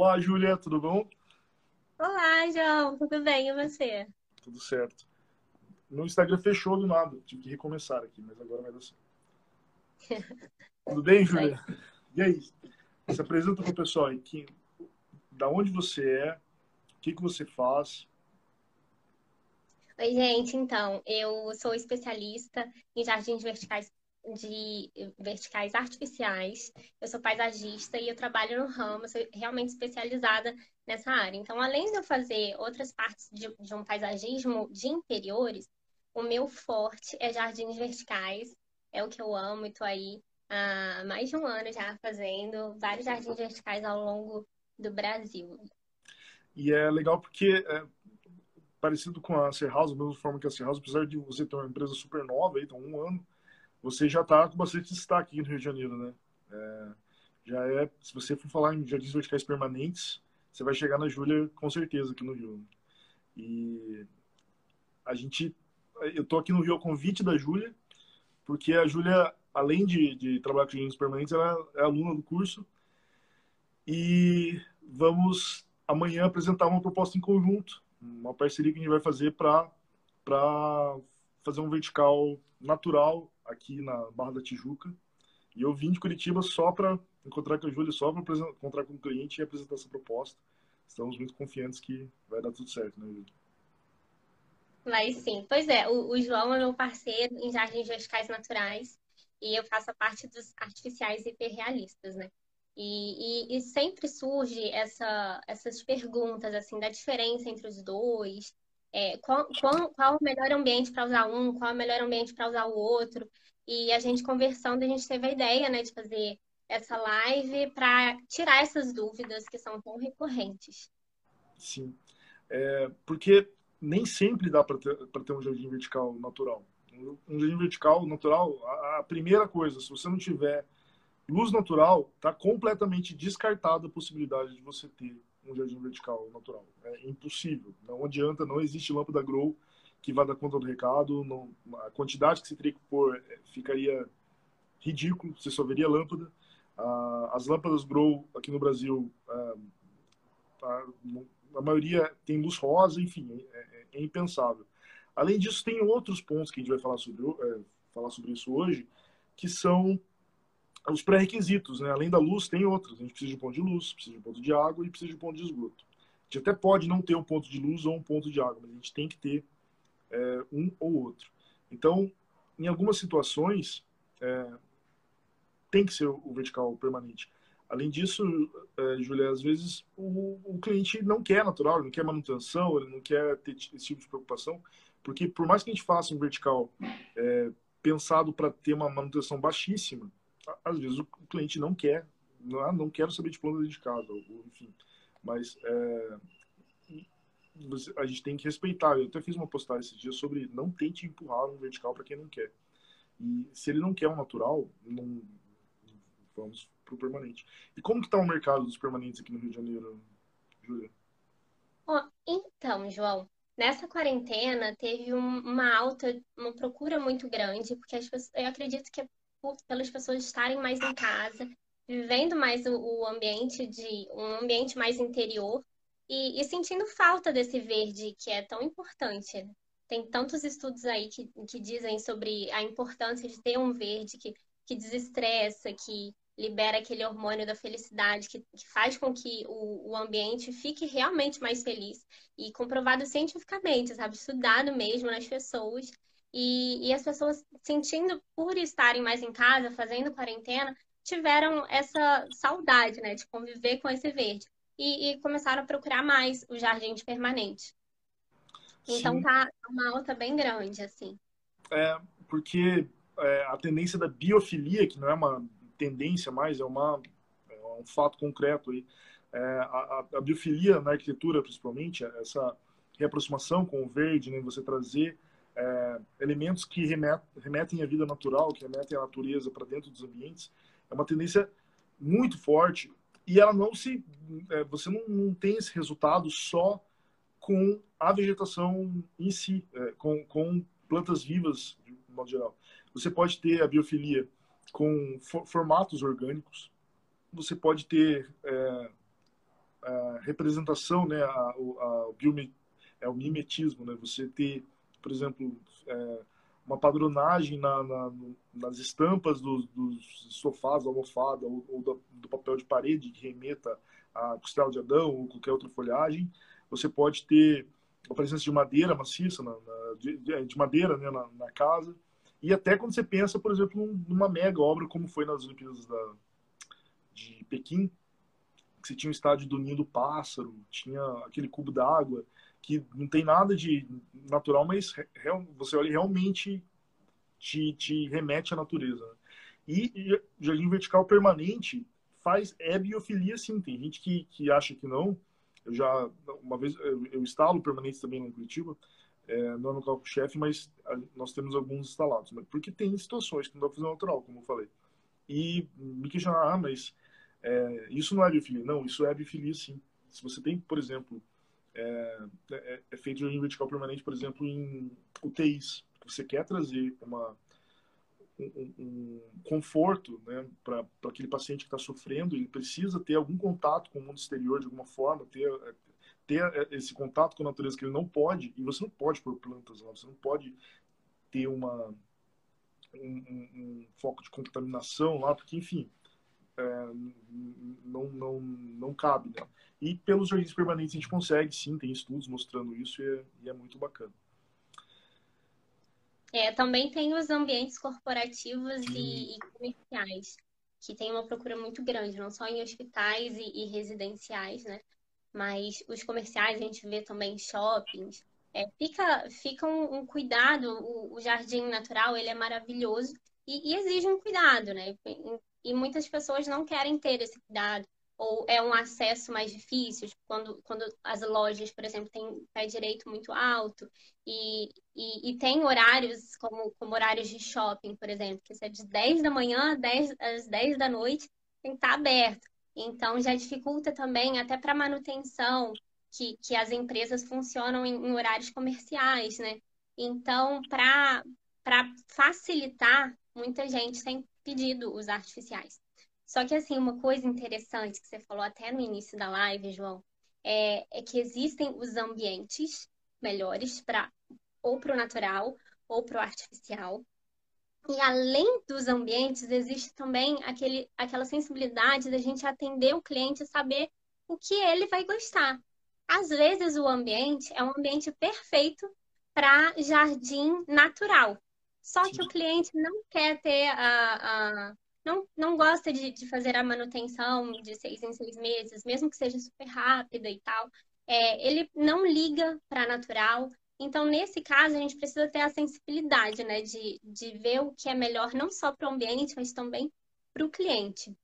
Olá, Júlia, tudo bom? Olá, João, tudo bem e você? Tudo certo. Meu Instagram fechou do nada, tive que recomeçar aqui, mas agora vai dar certo. tudo bem, Júlia? E aí? Se apresenta para o pessoal aí, que, da onde você é, o que, que você faz, Oi, gente. Então, eu sou especialista em jardins verticais de verticais artificiais. Eu sou paisagista e eu trabalho no ramo, sou realmente especializada nessa área. Então, além de eu fazer outras partes de, de um paisagismo de interiores, o meu forte é jardins verticais. É o que eu amo e estou aí há mais de um ano já fazendo vários jardins verticais ao longo do Brasil. E é legal porque é, parecido com a Ser House, da mesma forma que a Ser House, apesar de você ter uma empresa super nova, então um ano, você já está com bastante destaque aqui no Rio de Janeiro, né? É, já é, se você for falar em jardins verticais permanentes, você vai chegar na Júlia com certeza aqui no Rio. E a gente, eu tô aqui no Rio ao convite da Júlia, porque a Júlia, além de, de trabalhar com jardins permanentes, ela é aluna do curso e vamos amanhã apresentar uma proposta em conjunto uma parceria que a gente vai fazer para fazer um vertical natural aqui na Barra da Tijuca. E eu vim de Curitiba só para encontrar com a Júlia, só para encontrar com o cliente e apresentar essa proposta. Estamos muito confiantes que vai dar tudo certo, né, Júlia? Vai sim. Pois é, o, o João é meu parceiro em jardins verticais naturais e eu faço a parte dos artificiais hiperrealistas, né? E, e, e, sempre surge essa, essas perguntas, assim, da diferença entre os dois, é, qual, qual, qual o melhor ambiente para usar um, qual o melhor ambiente para usar o outro. E a gente conversando, a gente teve a ideia, né, de fazer essa live para tirar essas dúvidas que são tão recorrentes. Sim, é, porque nem sempre dá para ter, ter um jardim vertical natural. Um jardim vertical natural, a, a primeira coisa, se você não tiver Luz natural, está completamente descartada a possibilidade de você ter um jardim vertical natural. É impossível. Não adianta, não existe lâmpada grow que vá dar conta do recado. Não, a quantidade que você teria que pôr é, ficaria ridículo, você só veria lâmpada. Ah, as lâmpadas grow aqui no Brasil, ah, a maioria tem luz rosa, enfim, é, é, é, impensável. Além disso, tem outros pontos que a gente vai falar sobre, é, falar sobre isso hoje, que são os pré-requisitos, né? Além da luz, tem outros. A gente precisa de um ponto de luz, precisa de um ponto de água e precisa de um ponto de esgoto. A gente até pode não ter um ponto de luz ou um ponto de água, mas a gente tem que ter é, um ou outro. Então, em algumas situações, é, tem que ser o vertical permanente. Além disso, é, Julia, às vezes o, o, cliente não quer natural, ele não quer manutenção, ele não quer ter esse tipo de preocupação, porque por mais que a gente faça um vertical é, pensado para ter uma manutenção baixíssima, às vezes o cliente não quer, não, ah, não quero saber de plano de casa, ou, enfim. Mas é, a gente tem que respeitar. Eu até fiz uma postagem esses dias sobre não tente empurrar um vertical para quem não quer. E se ele não quer um natural, não vamos para o permanente. E como que está o mercado dos permanentes aqui no Rio de Janeiro, Júlia? Então, João, nessa quarentena teve um, uma alta, uma procura muito grande, porque as pessoas, eu acredito que por, pelas pessoas estarem mais em casa, vivendo mais o, o ambiente de um ambiente mais interior e, e, sentindo falta desse verde que é tão importante. Né? Tem tantos estudos aí que, que dizem sobre a importância de ter um verde que, que desestressa, que libera aquele hormônio da felicidade, que, que faz com que o, o, ambiente fique realmente mais feliz. E comprovado cientificamente, sabe? Estudado mesmo nas pessoas. E, e as pessoas, sentindo por estarem mais em casa, fazendo quarentena, tiveram essa saudade, né, de conviver com esse verde. E, e começaram a procurar mais o jardim de permanente. Então Sim. tá uma alta bem grande, assim. É, porque é, a tendência da biofilia, que não é uma tendência mais, é, uma, é um fato concreto aí. É, a, a, biofilia na arquitetura, principalmente, essa reaproximação com o verde, né, você trazer é, elementos que remet, remetem à vida natural, que remetem à natureza para dentro dos ambientes, é uma tendência muito forte e ela não se, é, você não, não, tem esse resultado só com a vegetação em si, é, com, com plantas vivas de modo geral. Você pode ter a biofilia com for, formatos orgânicos, você pode ter é, a representação, né, a, a, a biome, é o mimetismo, né? Você ter, por exemplo, é, uma padronagem na, na, nas estampas dos, dos sofás, da almofada ou, ou do, do, papel de parede que remeta a costela de Adão ou qualquer outra folhagem. Você pode ter a presença de madeira maciça, na, de, de, madeira né, na, na, casa. E até quando você pensa, por exemplo, numa mega obra como foi nas Olimpíadas da, de Pequim, que você tinha o estádio do Ninho do Pássaro, tinha aquele cubo d'água, que não tem nada de natural, mas você olha realmente te, te remete à natureza. Né? E, e jardim vertical permanente faz é biofilia sim. Tem gente que, que acha que não. Eu já, uma vez, eu, eu instalo permanentes também no Curitiba, é, não é no carro-chefe, mas nós temos alguns instalados. Porque tem situações que não dá para fazer natural, como eu falei. E me questionar, ah, mas é, isso não é biofilia. Não, isso é biofilia sim. Se você tem, por exemplo, é, é, é feito jardim vertical permanente, por exemplo, em UTIs. Você quer trazer uma, um, um conforto né, para aquele paciente que está sofrendo, ele precisa ter algum contato com o mundo exterior de alguma forma, ter, ter esse contato com a natureza que ele não pode, e você não pode pôr plantas lá, você não pode ter uma, um, um foco de contaminação lá, porque, enfim, é, não, não, não cabe. Né? E pelos jardins permanentes a gente consegue, sim, tem estudos mostrando isso e é, e é muito bacana. É, também tem os ambientes corporativos e, e, comerciais, que tem uma procura muito grande, não só em hospitais e, e residenciais, né? Mas os comerciais, a gente vê também shoppings. É, fica fica um, um cuidado, o, o, jardim natural, ele é maravilhoso e, e exige um cuidado, né? E muitas pessoas não querem ter esse cuidado ou é um acesso mais difícil, tipo, quando, quando as lojas, por exemplo, têm pé direito muito alto e, e, e, tem horários como, como horários de shopping, por exemplo, que é de 10 da manhã 10, às 10 da noite, tem que estar aberto. Então já dificulta também até para manutenção, que, que as empresas funcionam em, em horários comerciais, né? Então, para facilitar, muita gente tem pedido os artificiais. Só que, assim, uma coisa interessante que você falou até no início da live, João, é, é que existem os ambientes melhores para ou para o natural ou para o artificial. E além dos ambientes, existe também aquele, aquela sensibilidade da gente atender o cliente e saber o que ele vai gostar. Às vezes, o ambiente é um ambiente perfeito para jardim natural. Só que o cliente não quer ter a, a não, não gosta de, de fazer a manutenção de seis em seis meses, mesmo que seja super rápida e tal. É, ele não liga para natural. Então, nesse caso, a gente precisa ter a sensibilidade, né, de, de ver o que é melhor não só para o ambiente, mas também para o cliente.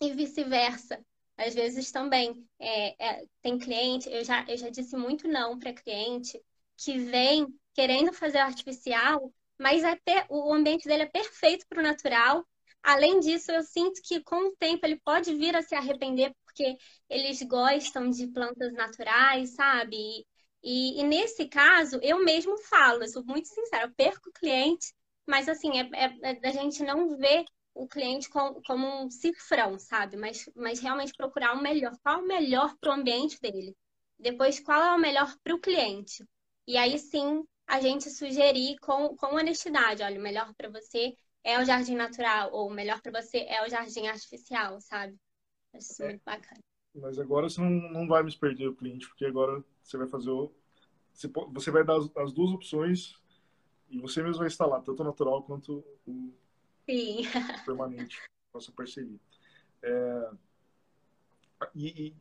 E vice-versa. Às vezes também é, é, tem cliente, eu já, eu já disse muito não para cliente que vem querendo fazer artificial, mas é per, o ambiente dele é perfeito para o natural, Além disso, eu sinto que com o tempo ele pode vir a se arrepender porque eles gostam de plantas naturais, sabe? E, e nesse caso, eu mesmo falo, eu sou muito sincera, eu perco o cliente, mas assim, é, é, é da gente não ver o cliente com, como um cifrão, sabe? Mas, mas realmente procurar o melhor. Qual é o melhor para o ambiente dele? Depois, qual é o melhor para o cliente? E aí sim, a gente sugerir com, com honestidade, olha, o melhor para você é o jardim natural, ou melhor para você é o jardim artificial, sabe? Acho isso é. muito bacana. Mas agora você não, não vai me perder o cliente, porque agora você vai fazer o. Você, você vai dar as, as duas opções e você mesmo vai instalar, tanto o natural quanto o Sim. permanente, nossa parceria. É, e, e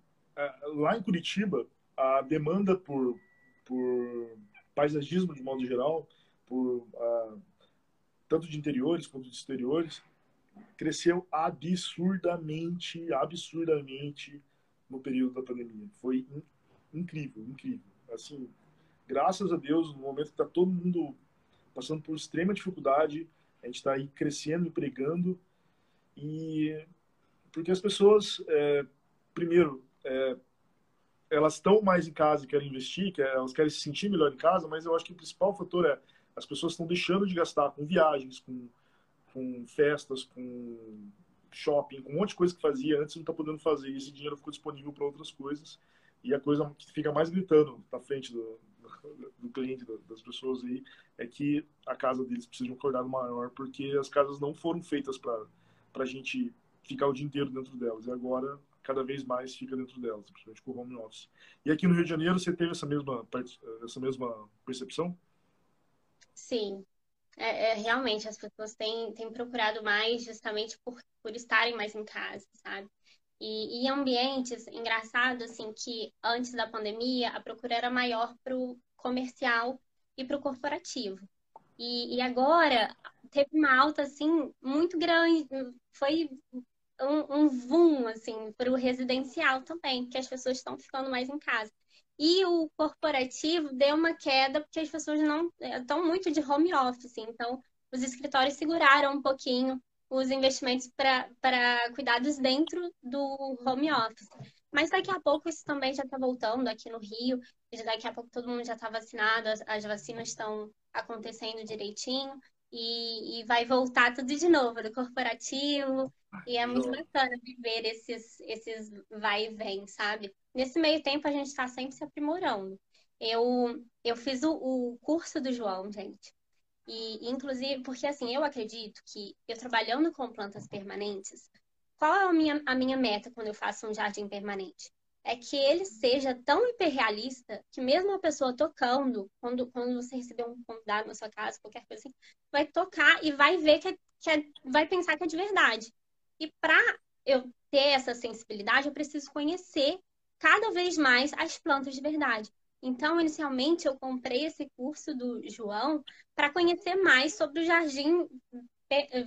lá em Curitiba, a demanda por, por paisagismo de modo geral, por uh, tanto de interiores quanto de exteriores, cresceu absurdamente, absurdamente no período da pandemia. Foi in, incrível, incrível. Assim, graças a Deus, no momento que está todo mundo passando por extrema dificuldade, a gente está aí crescendo, empregando e porque as pessoas, é, primeiro, é, elas estão mais em casa e querem investir, elas querem se sentir melhor em casa, mas eu acho que o principal fator é as pessoas estão deixando de gastar com viagens, com, com festas, com shopping, com um monte de coisa que fazia antes não está podendo fazer. Esse dinheiro ficou disponível para outras coisas. E a coisa que fica mais gritando na frente do, do cliente, das pessoas aí, é que a casa deles precisa de um cuidado maior, porque as casas não foram feitas para a gente ficar o dia inteiro dentro delas. E agora, cada vez mais fica dentro delas, principalmente com o home office. E aqui no Rio de Janeiro, você teve essa mesma, essa mesma percepção? Sim. É, é, realmente, as pessoas têm, têm procurado mais justamente por, por estarem mais em casa, sabe? E, e ambientes, engraçado, assim, que antes da pandemia a procura era maior para o comercial e para o corporativo. E, e agora teve uma alta, assim, muito grande. Foi um, um boom, assim, para o residencial também, que as pessoas estão ficando mais em casa. E o corporativo deu uma queda porque as pessoas não estão muito de home office, então os escritórios seguraram um pouquinho os investimentos para cuidados dentro do home office. Mas daqui a pouco isso também já está voltando aqui no Rio, daqui a pouco todo mundo já está vacinado, as, as, vacinas estão acontecendo direitinho e, e, vai voltar tudo de novo do corporativo. E é muito bacana viver esses, esses vai e vem, sabe? Nesse meio tempo a gente está sempre se aprimorando. Eu, eu fiz o, o curso do João, gente. E, inclusive, porque assim, eu acredito que eu trabalhando com plantas permanentes, qual é a minha, a minha meta quando eu faço um jardim permanente? É que ele seja tão hiperrealista que mesmo a pessoa tocando, quando, quando você receber um convidado na sua casa, qualquer coisa assim, vai tocar e vai ver que, é, que é, vai pensar que é de verdade. E para eu ter essa sensibilidade, eu preciso conhecer cada vez mais as plantas de verdade. Então, inicialmente, eu comprei esse curso do João para conhecer mais sobre o jardim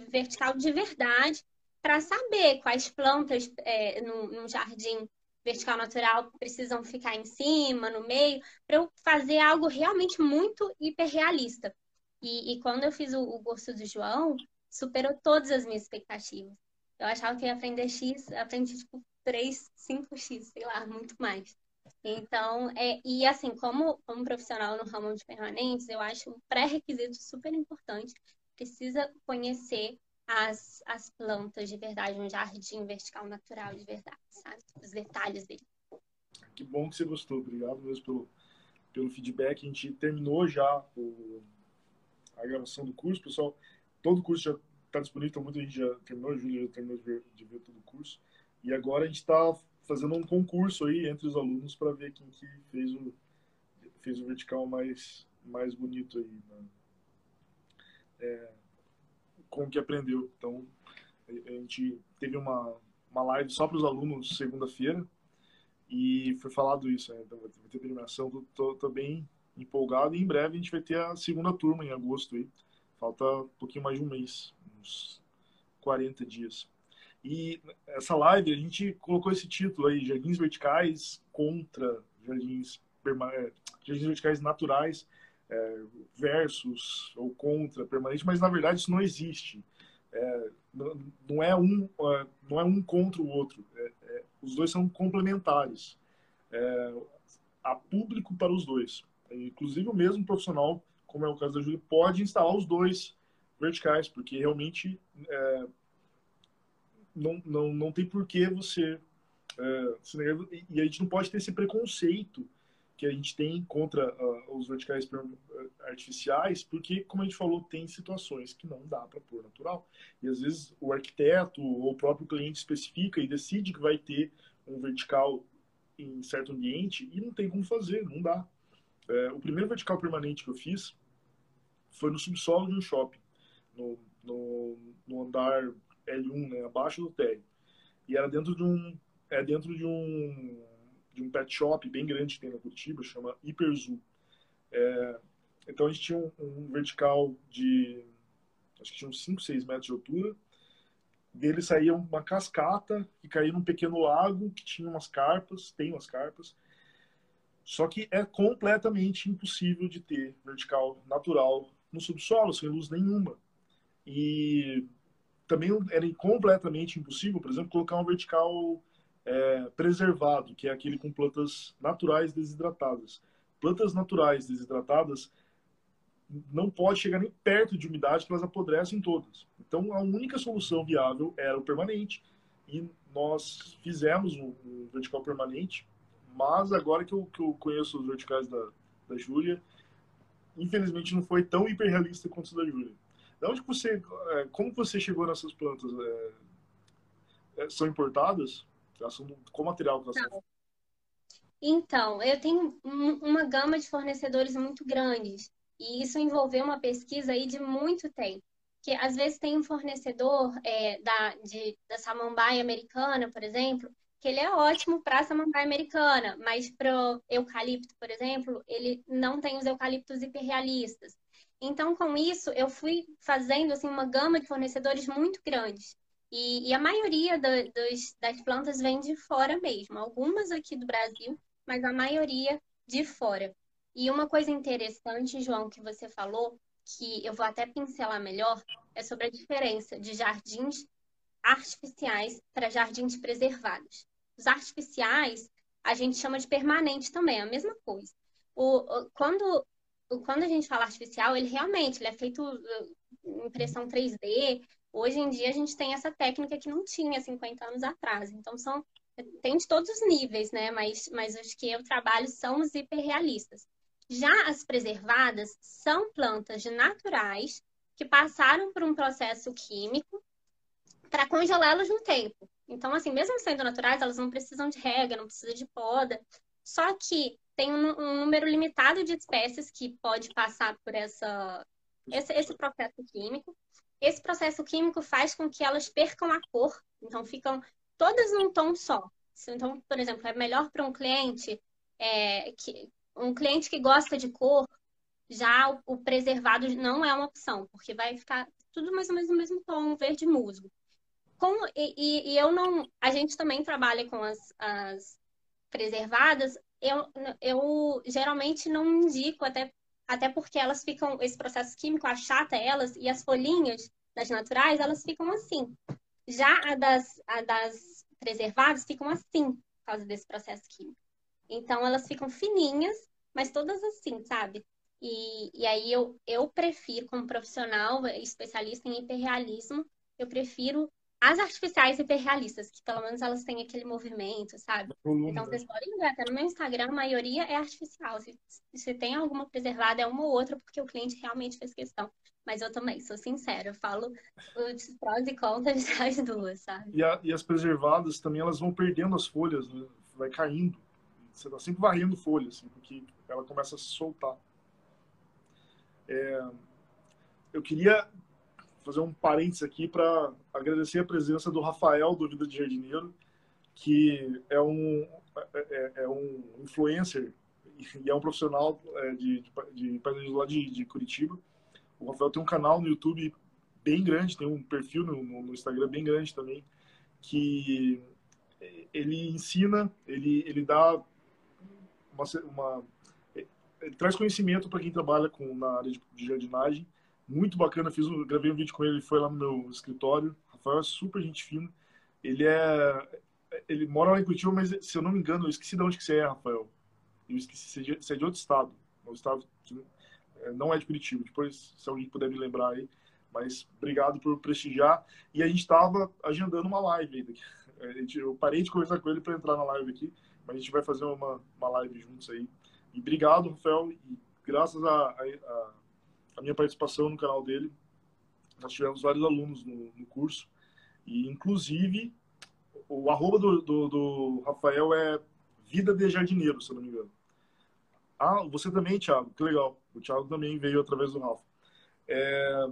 vertical de verdade, para saber quais plantas é, no, no jardim vertical natural precisam ficar em cima, no meio, para eu fazer algo realmente muito hiperrealista. E, e quando eu fiz o, o, do João, superou todas as minhas expectativas. Eu achava que ia aprender X, aprendi tipo 3, 5X, sei lá, muito mais. Então, é, e assim, como, como profissional no ramo de permanentes, eu acho um pré-requisito super importante. Precisa conhecer as, as plantas de verdade, um jardim vertical natural de verdade, sabe? Os detalhes dele. Que bom que você gostou. Obrigado mesmo pelo, pelo feedback. A gente terminou já o, a gravação do curso, pessoal. Todo o curso já está disponível, então muita gente já terminou, a Júlia já terminou de ver, de ver todo o curso. E agora a gente está fazendo um concurso aí entre os alunos para ver quem que fez o, fez o vertical mais, mais bonito aí. Né? É, como que aprendeu. Então, a gente teve uma, uma live só para os alunos segunda-feira e foi falado isso, né? Então, vai ter premiação, tô, bem empolgado e em breve a gente vai ter a segunda turma em agosto aí. Falta um pouquinho mais de um mês, uns 40 dias. E essa live a gente colocou esse título aí, Jardins Verticais contra Jardins, é, jardins Verticais Naturais é, versus ou contra permanente, mas na verdade isso não existe. É, não, é um, é, não é um contra o outro. É, é, os dois são complementares. há público para os dois. Inclusive o mesmo profissional, como é o caso da Júlia, pode instalar os dois verticais, porque realmente não, não, não tem por que você. É, e a gente não pode ter esse preconceito que a gente tem contra uh, os verticais artificiais, porque, como a gente falou, tem situações que não dá para pôr natural. E às vezes o arquiteto ou o próprio cliente especifica e decide que vai ter um vertical em certo ambiente e não tem como fazer, não dá. É, o primeiro vertical permanente que eu fiz foi no subsolo de um shopping, no, no, no andar L1, né, abaixo do térreo. E era dentro de um é dentro de um de um pet shop bem grande que tem na Curitiba, chama Hiperzoo. É, então a gente tinha um, um, vertical de acho que tinha uns 5, 6 metros de altura. Dele saía uma cascata que caía num pequeno lago que tinha umas carpas, tem umas carpas. Só que é completamente impossível de ter vertical natural no subsolo, sem luz nenhuma. E também era completamente impossível, por exemplo, colocar um vertical é, preservado, que é aquele com plantas naturais desidratadas. Plantas naturais desidratadas não pode chegar nem perto de umidade que elas apodrecem todas. Então, a única solução viável era o permanente. E nós fizemos um, um vertical permanente, mas agora que eu, que eu conheço os verticais da, da Júlia, infelizmente não foi tão hiperrealista quanto o da Júlia. De onde você, é, como você chegou nessas plantas? É, é, são importadas? São, qual material que são? Então, eu tenho uma gama de fornecedores muito grandes. E isso envolveu uma pesquisa aí de muito tempo. Que às vezes tem um fornecedor é, da, de, da samambaia americana, por exemplo, que ele é ótimo para a samambaia americana, mas para eucalipto, por exemplo, ele não tem os eucaliptos hiperrealistas. Então, com isso, eu fui fazendo assim, uma gama de fornecedores muito grandes. E, e a maioria do, dos, das plantas vem de fora mesmo. Algumas aqui do Brasil, mas a maioria de fora. E uma coisa interessante, João, que você falou, que eu vou até pincelar melhor, é sobre a diferença de jardins artificiais para jardins preservados. Os artificiais, a gente chama de permanente também, é a mesma coisa. O, o, quando, o, quando a gente fala artificial, ele realmente ele é feito uh, impressão 3D. Hoje em dia a gente tem essa técnica que não tinha 50 anos atrás. Então são tem de todos os níveis, né? Mas, mas os que eu trabalho são os hiperrealistas. Já as preservadas são plantas naturais que passaram por um processo químico para congelá-las no tempo. Então, assim, mesmo sendo naturais, elas não precisam de rega, não precisam de poda. Só que tem um, um número limitado de espécies que pode passar por essa, esse, esse processo químico. Esse processo químico faz com que elas percam a cor, então ficam todas num tom só. Então, por exemplo, é melhor para um cliente é, que, um cliente que gosta de cor, já o, preservado não é uma opção, porque vai ficar tudo mais ou menos no mesmo tom, verde musgo. E, e, eu não. A gente também trabalha com as, as preservadas. Eu, eu geralmente não indico, até, até porque elas ficam. Esse processo químico achata elas e as folhinhas das naturais, elas ficam assim. Já a das, a das preservadas ficam assim, por causa desse processo químico. Então, elas ficam fininhas mas todas assim, sabe? E, e aí eu, eu prefiro, como profissional especialista em hiperrealismo, eu prefiro as artificiais hiperrealistas, que pelo menos elas têm aquele movimento, sabe? Então vocês podem ver, até no meu Instagram, a maioria é artificial. Se, se tem alguma preservada, é uma ou outra, porque o cliente realmente fez questão. Mas eu também, sou sincera, eu falo os prós e contras das duas, sabe? E, a, e as preservadas também, elas vão perdendo as folhas, né? Vai caindo. Você está sempre varrendo folha, assim, porque ela começa a se soltar. É, eu queria fazer um parênteses aqui para agradecer a presença do Rafael, do Vida de Jardineiro, que é um, é, é, é um influencer e é um profissional é, de, de, de, lá de, de Curitiba. O Rafael tem um canal no YouTube bem grande, tem um perfil no, no Instagram bem grande também, que ele ensina, ele, ele dá uma, uma ele traz conhecimento para quem trabalha com, na área de, de jardinagem. Muito bacana, fiz um, gravei um vídeo com ele, ele foi lá no meu escritório. Rafael é super gente fina. Ele é ele mora lá em Curitiba, mas se eu não me engano, eu esqueci de onde que você é, Rafael. Eu esqueci, você é de outro estado. O estado é, não é de Curitiba. Depois, se alguém puder me lembrar aí. Mas obrigado por prestigiar. E a gente estava agendando uma live aí. Eu parei de conversar com ele para entrar na live aqui, mas a gente vai fazer uma, uma live juntos aí e obrigado, Rafael. E graças a, a, minha participação no canal dele, nós tivemos vários alunos no, no curso. E, inclusive, o arroba do, do, do, Rafael é Vida de Jardineiro, se eu não me engano. Ah, você também, Thiago. Que legal. O Thiago também veio através do Rafa. É,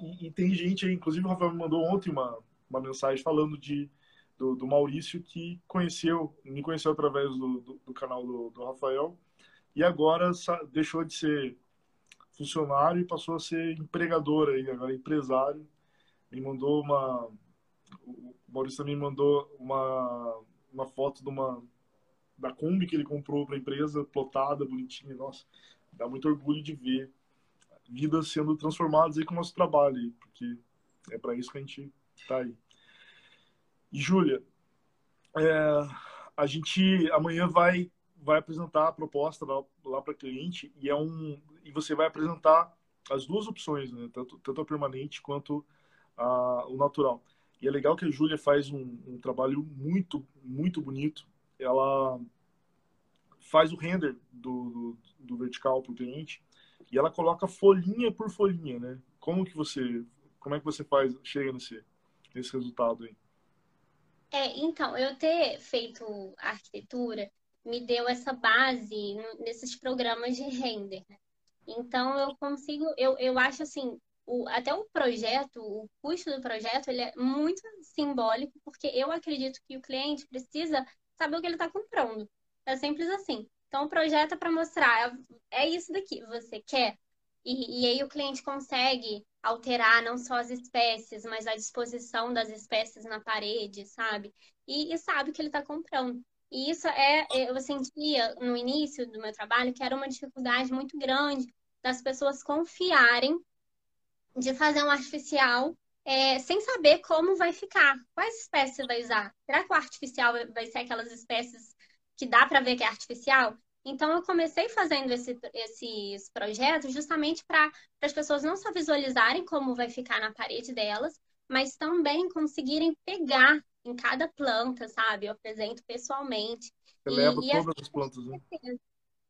e, e, tem gente aí, inclusive o Rafael me mandou ontem uma, uma mensagem falando de do, do Maurício, que conheceu, me conheceu através do, do, do canal do, do, Rafael, e agora deixou de ser funcionário e passou a ser empregador aí, agora empresário. Me mandou uma. O Maurício também mandou uma, uma foto de uma da Kombi que ele comprou para a empresa, plotada, bonitinha. Nossa, dá muito orgulho de ver vidas sendo transformadas aí com o nosso trabalho, porque é para isso que a gente está aí. E, Júlia, é, a gente amanhã vai vai apresentar a proposta lá, lá para cliente e é um e você vai apresentar as duas opções, né? tanto, tanto a permanente quanto a, o natural. E é legal que a Júlia faz um, um, trabalho muito, muito bonito. Ela faz o render do, do, do vertical para o cliente e ela coloca folhinha por folhinha, né? Como que você, como é que você faz, chega nesse, nesse resultado aí? É, então, eu ter feito arquitetura me deu essa base nesses programas de render. Né? Então, eu consigo, eu, eu acho assim, o, até o projeto, o custo do projeto, ele é muito simbólico, porque eu acredito que o cliente precisa saber o que ele está comprando. É simples assim. Então, o projeto é para mostrar, é isso daqui, você quer? E, e aí o cliente consegue alterar não só as espécies, mas a disposição das espécies na parede, sabe? E, e sabe o que ele está comprando. E isso é, eu sentia no início do meu trabalho que era uma dificuldade muito grande das pessoas confiarem de fazer um artificial é, sem saber como vai ficar, quais espécies vai usar. Será que o artificial vai ser aquelas espécies que dá para ver que é artificial? Então, eu comecei fazendo esse, esses projetos justamente para as pessoas não só visualizarem como vai ficar na parede delas, mas também conseguirem pegar em cada planta, sabe? Eu apresento pessoalmente. Você e, leva e todas as plantas, né?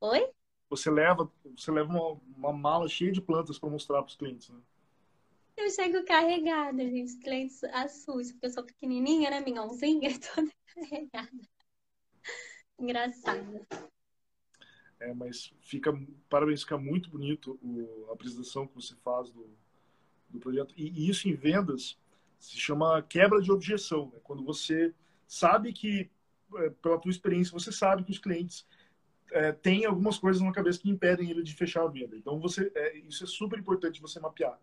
Oi? Você leva, você leva uma, uma mala cheia de plantas para mostrar para os clientes, né? Eu chego carregada, gente. Os clientes assustam, porque eu sou pequenininha, né? Minhãozinha, toda carregada. Engraçado. É, mas fica, parabéns, fica muito bonito o, a apresentação que você faz do, do projeto. E, e, isso em vendas se chama quebra de objeção. Né? Quando você sabe que, é, pela tua experiência, você sabe que os clientes é, têm algumas coisas na cabeça que impedem ele de fechar a venda. Então, você, é, isso é super importante você mapear.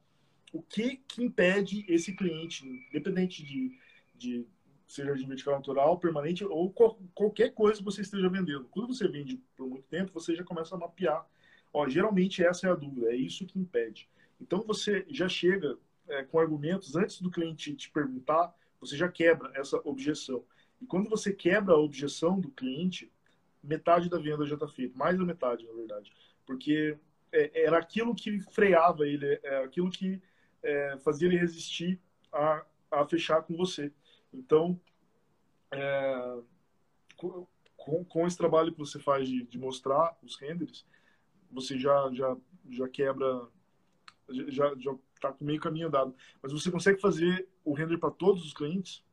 O que, que impede esse cliente, independente de, de seja de vertical natural, permanente ou qualquer coisa que você esteja vendendo. Quando você vende por muito tempo, você já começa a mapear. Ó, geralmente essa é a dúvida, é isso que impede. Então você já chega é, com argumentos antes do cliente te perguntar, você já quebra essa objeção. E quando você quebra a objeção do cliente, metade da venda já está feita, mais da metade, na verdade, porque é, era aquilo que freava ele, é aquilo que é, fazia ele resistir a, a fechar com você. Então, é, com, com, esse trabalho que você faz de, de mostrar os renders, você já, já, já quebra, já, já está com meio caminho andado. Mas você consegue fazer o render para todos os clientes?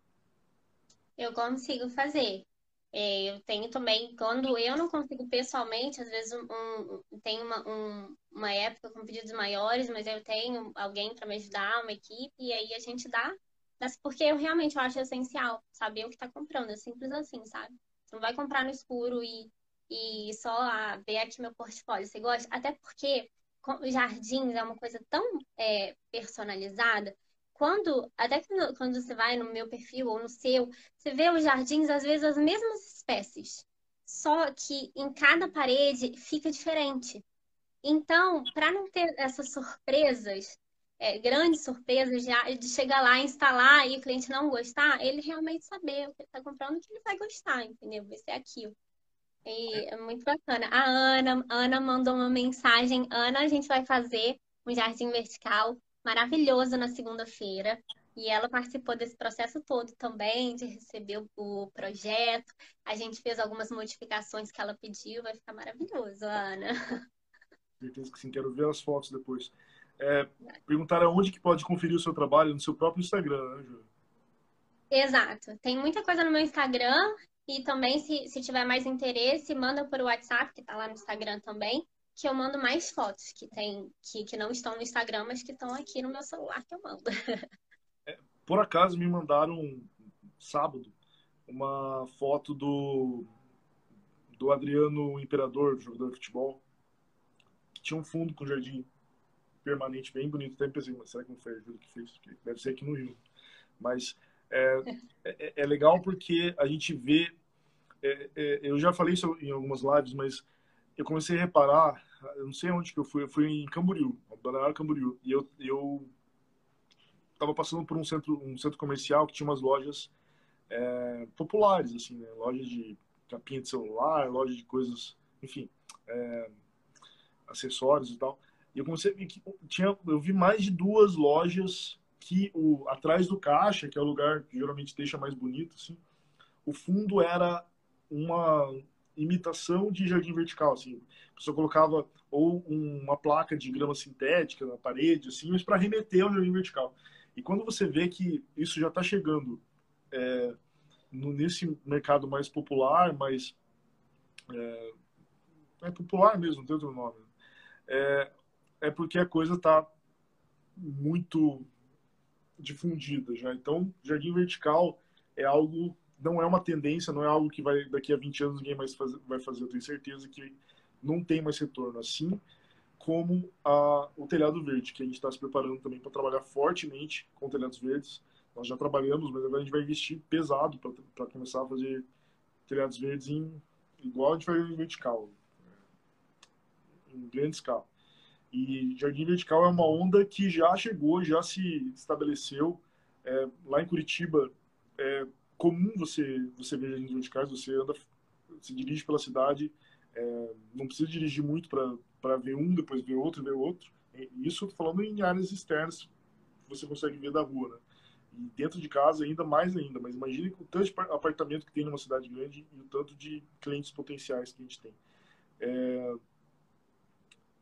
Eu consigo fazer. É, eu tenho também, quando eu não consigo pessoalmente, às vezes um, tem uma, um, uma época com pedidos maiores, mas eu tenho alguém para me ajudar, uma equipe, e aí a gente dá porque eu realmente eu acho essencial saber o que está comprando. É simples assim, sabe? Você não vai comprar no escuro e, e só ah, ver aqui meu portfólio. Você gosta? Até porque jardins é uma coisa tão é, personalizada. Quando, até quando você vai no meu perfil ou no seu, você vê os jardins, às vezes, as mesmas espécies. Só que em cada parede fica diferente. Então, para não ter essas surpresas, é, grande surpresa de, de chegar lá, instalar e o cliente não gostar, ele realmente saber o que ele está comprando, que ele vai gostar, entendeu? Vai ser aquilo. E é muito bacana. A Ana, Ana mandou uma mensagem. Ana, a gente vai fazer um jardim vertical maravilhoso na segunda-feira. E ela participou desse processo todo também, de receber o projeto. A gente fez algumas modificações que ela pediu, vai ficar maravilhoso, Ana. Certeza que sim, quero ver as fotos depois. É, perguntaram onde que pode conferir o seu trabalho no seu próprio Instagram, né, Ju? Exato. Tem muita coisa no meu Instagram e também, se, se tiver mais interesse, manda por WhatsApp, que está lá no Instagram também, que eu mando mais fotos que tem que, que não estão no Instagram, mas que estão aqui no meu celular que eu mando. É, por acaso me mandaram sábado uma foto do do Adriano Imperador, jogador de futebol, que tinha um fundo com jardim permanente bem bonito. Até pensei, mas será que não foi a Júlia que fez? Porque deve ser aqui no Rio. Mas é, é, é legal porque a gente vê. É, é, eu já falei isso em algumas lives, mas eu comecei a reparar. Eu não sei onde que eu fui. Eu fui em Camboriú, Balneário Camboriú. E eu, eu tava passando por um centro, um centro comercial que tinha umas lojas é, populares, assim, né? Lojas de capinha de celular, loja de coisas, enfim, é, acessórios e tal. E eu comecei a ver que tinha, eu vi mais de duas lojas que o atrás do caixa, que é o lugar que geralmente deixa mais bonito, assim, o fundo era uma imitação de jardim vertical, assim. Pessoa colocava ou uma placa de grama sintética na parede, assim, mas para remeter ao jardim vertical. E quando você vê que isso já está chegando é, no, nesse mercado mais popular, mais é, é, popular mesmo, não tem outro nome. É, é porque a coisa está muito difundida já. Então, jardim vertical é algo, não é uma tendência, não é algo que vai daqui a 20 anos ninguém mais faz, vai fazer. Eu tenho certeza que não tem mais retorno assim como a, o telhado verde, que a gente está se preparando também para trabalhar fortemente com telhados verdes. Nós já trabalhamos, mas agora a gente vai investir pesado para começar a fazer telhados verdes em igual a gente vai vertical, em grande escala. E jardim vertical é uma onda que já chegou, já se estabeleceu. É, lá em Curitiba é comum você você ver jardins verticais, você anda, se dirige pela cidade, é, não precisa dirigir muito para ver um, depois ver outro, ver outro. Isso falando em áreas externas, você consegue ver da rua, né? E dentro de casa ainda mais ainda, mas imagine o tanto de apartamento que tem numa cidade grande e o tanto de clientes potenciais que a gente tem. É,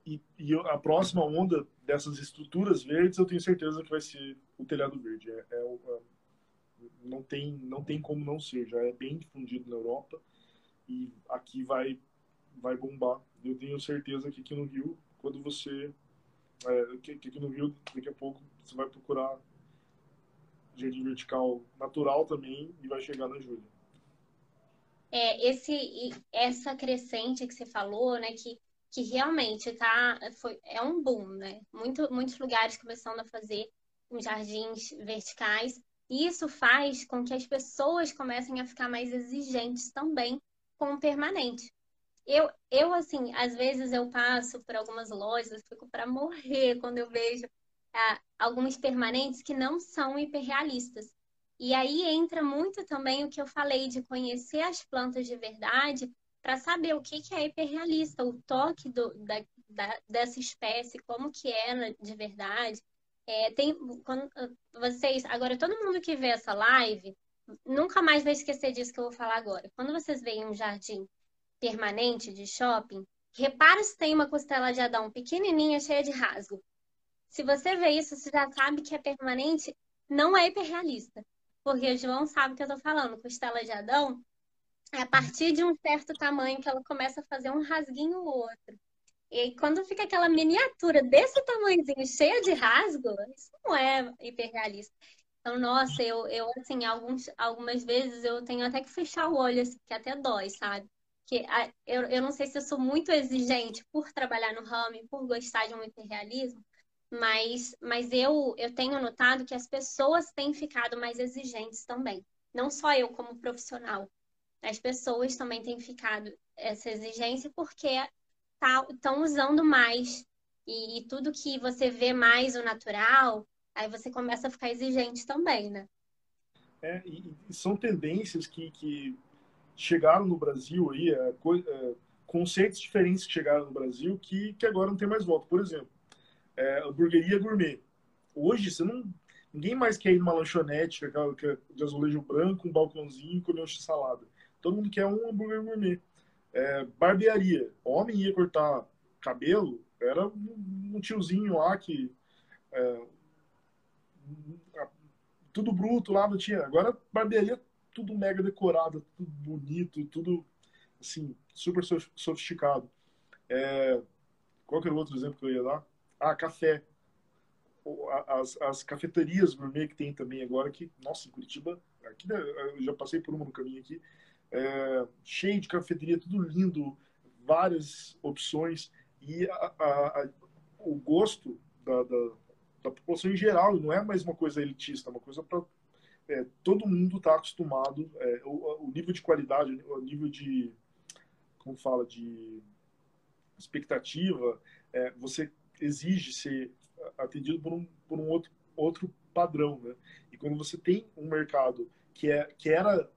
e, e, a próxima onda dessas estruturas verdes, eu tenho certeza que vai ser o telhado verde. É, é, é, não, tem, não tem como não ser, já é bem difundido na Europa e aqui vai, vai bombar. Eu tenho certeza que aqui no Rio, quando você. É, que, que aqui no Rio, daqui a pouco, você vai procurar jardim vertical natural também e vai chegar na Júlia. É, esse, essa crescente que você falou, né, que que realmente tá, foi, é um boom, né? Muito, muitos lugares começando a fazer jardins verticais. E isso faz com que as pessoas comecem a ficar mais exigentes também com o permanente. Eu, eu assim, às vezes eu passo por algumas lojas, fico para morrer quando eu vejo ah, alguns permanentes que não são hiperrealistas. E aí entra muito também o que eu falei de conhecer as plantas de verdade para saber o que, que é hiperrealista, o toque do, da, da, dessa espécie, como que é de verdade. É, tem, quando, vocês, agora todo mundo que vê essa live, nunca mais vai esquecer disso que eu vou falar agora. Quando vocês veem um jardim permanente de shopping, repara se tem uma costela de Adão pequenininha, cheia de rasgo. Se você vê isso, você já sabe que é permanente, não é hiperrealista. Porque o João sabe o que eu tô falando. Costela de Adão a partir de um certo tamanho que ela começa a fazer um rasguinho ou outro. E aí, quando fica aquela miniatura desse tamanhozinho, cheia de rasgo, isso não é hiperrealista. Então, nossa, eu, eu assim, alguns, algumas vezes eu tenho até que fechar o olho, assim, que até dói, sabe? Que eu, eu não sei se eu sou muito exigente por trabalhar no ramo e por gostar de um hiperrealismo, mas, mas eu, eu tenho notado que as pessoas têm ficado mais exigentes também. Não só eu como profissional, as pessoas também têm ficado essa exigência porque estão tá, usando mais. E, e, tudo que você vê mais o natural, aí você começa a ficar exigente também, né? É, e, e são tendências que, que chegaram no Brasil aí, é, é, conceitos diferentes que chegaram no Brasil que, que agora não tem mais volta. Por exemplo, é, hamburgueria gourmet. Hoje, você não, ninguém mais quer ir numa lanchonete de azulejo branco, um balcãozinho e comer um salada todo mundo quer um hambúrguer gourmet. É, barbearia. Homem ia cortar cabelo, era um tiozinho lá que. É, tudo bruto lá, não tinha. Agora, barbearia, tudo mega decorado, tudo bonito, tudo assim, super sofisticado. É, qual que era o outro exemplo que eu ia dar? Ah, café. As, as cafeterias gourmet que tem também agora, que, nossa, em Curitiba, aqui, né, eu já passei por uma no caminho aqui, é, cheio de cafeteria, tudo lindo, várias opções e a, a, a, o gosto da, da, da, população em geral não é mais uma coisa elitista, é uma coisa para é, todo mundo está acostumado, é, o, o, nível de qualidade, o nível de, como fala, de expectativa, é, você exige ser atendido por um, por um outro, outro padrão, né? E quando você tem um mercado que, é, que era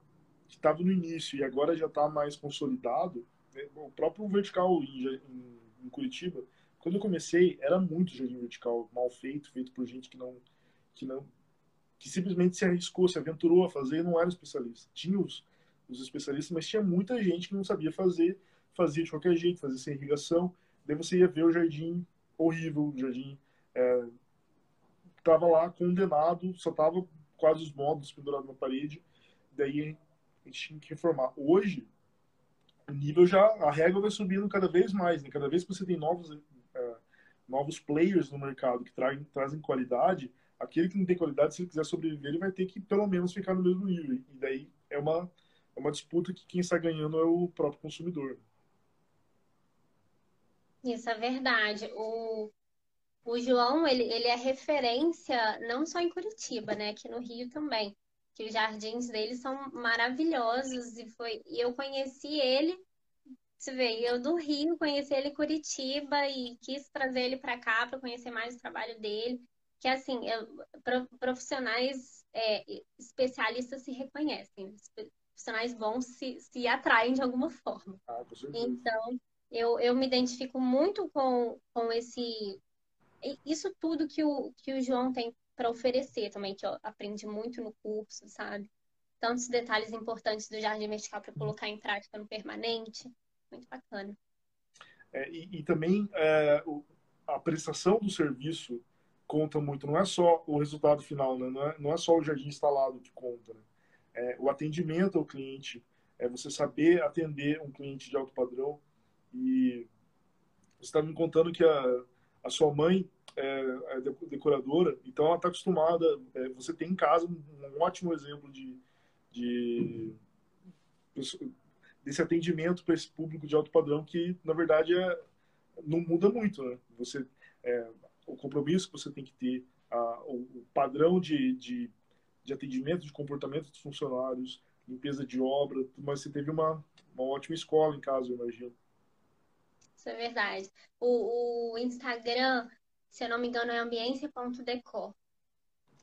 que estava no início e agora já está mais consolidado, né? o próprio vertical em, em, em, Curitiba, quando eu comecei, era muito jardim vertical, mal feito, feito por gente que não, que não, que simplesmente se arriscou, se aventurou a fazer, não era especialista. Tinha os, os especialistas, mas tinha muita gente que não sabia fazer, fazia de qualquer jeito, fazia sem irrigação. Daí você ia ver o jardim horrível, o jardim é, tava lá condenado, só tava quase os módulos pendurados na parede. Daí a gente tinha que reformar. Hoje, o nível já, a régua vai subindo cada vez mais, né? Cada vez que você tem novos novos players no mercado que trazem, trazem qualidade, aquele que não tem qualidade, se ele quiser sobreviver, ele vai ter que pelo menos ficar no mesmo nível. E daí é uma, é uma disputa que quem está ganhando é o próprio consumidor. Isso é verdade. O, o João, ele, ele é referência não só em Curitiba, né? Aqui no Rio também. Que os jardins dele são maravilhosos. E foi, e eu conheci ele você vê, eu do Rio conheci ele em Curitiba e quis trazer ele para cá para conhecer mais o trabalho dele. Que assim, eu, profissionais é, especialistas se reconhecem, profissionais bons se, se atraem de alguma forma. Ah, então, eu, eu me identifico muito com, com esse isso tudo que o, que o João tem para oferecer também, que eu aprendi muito no curso, sabe? Tantos detalhes importantes do jardim vertical para colocar em prática no permanente muito bacana. É, e, e, também é, a prestação do serviço conta muito, não é só o resultado final, né? não, é, não é só o jardim instalado que conta. Né? É, o atendimento ao cliente, é você saber atender um cliente de alto padrão. E você está me contando que a, a sua mãe é, é decoradora, então ela está acostumada. É, você tem em casa um, ótimo exemplo de, de desse atendimento para esse público de alto padrão que, na verdade, é, não muda muito. Né? Você, é, o compromisso que você tem que ter, a, o, o, padrão de, de, de, atendimento, de comportamento dos funcionários, limpeza de obra, mas você teve uma, uma ótima escola em casa, eu imagino. Isso é verdade. O, o Instagram, se eu não me engano, é ambiência.decor.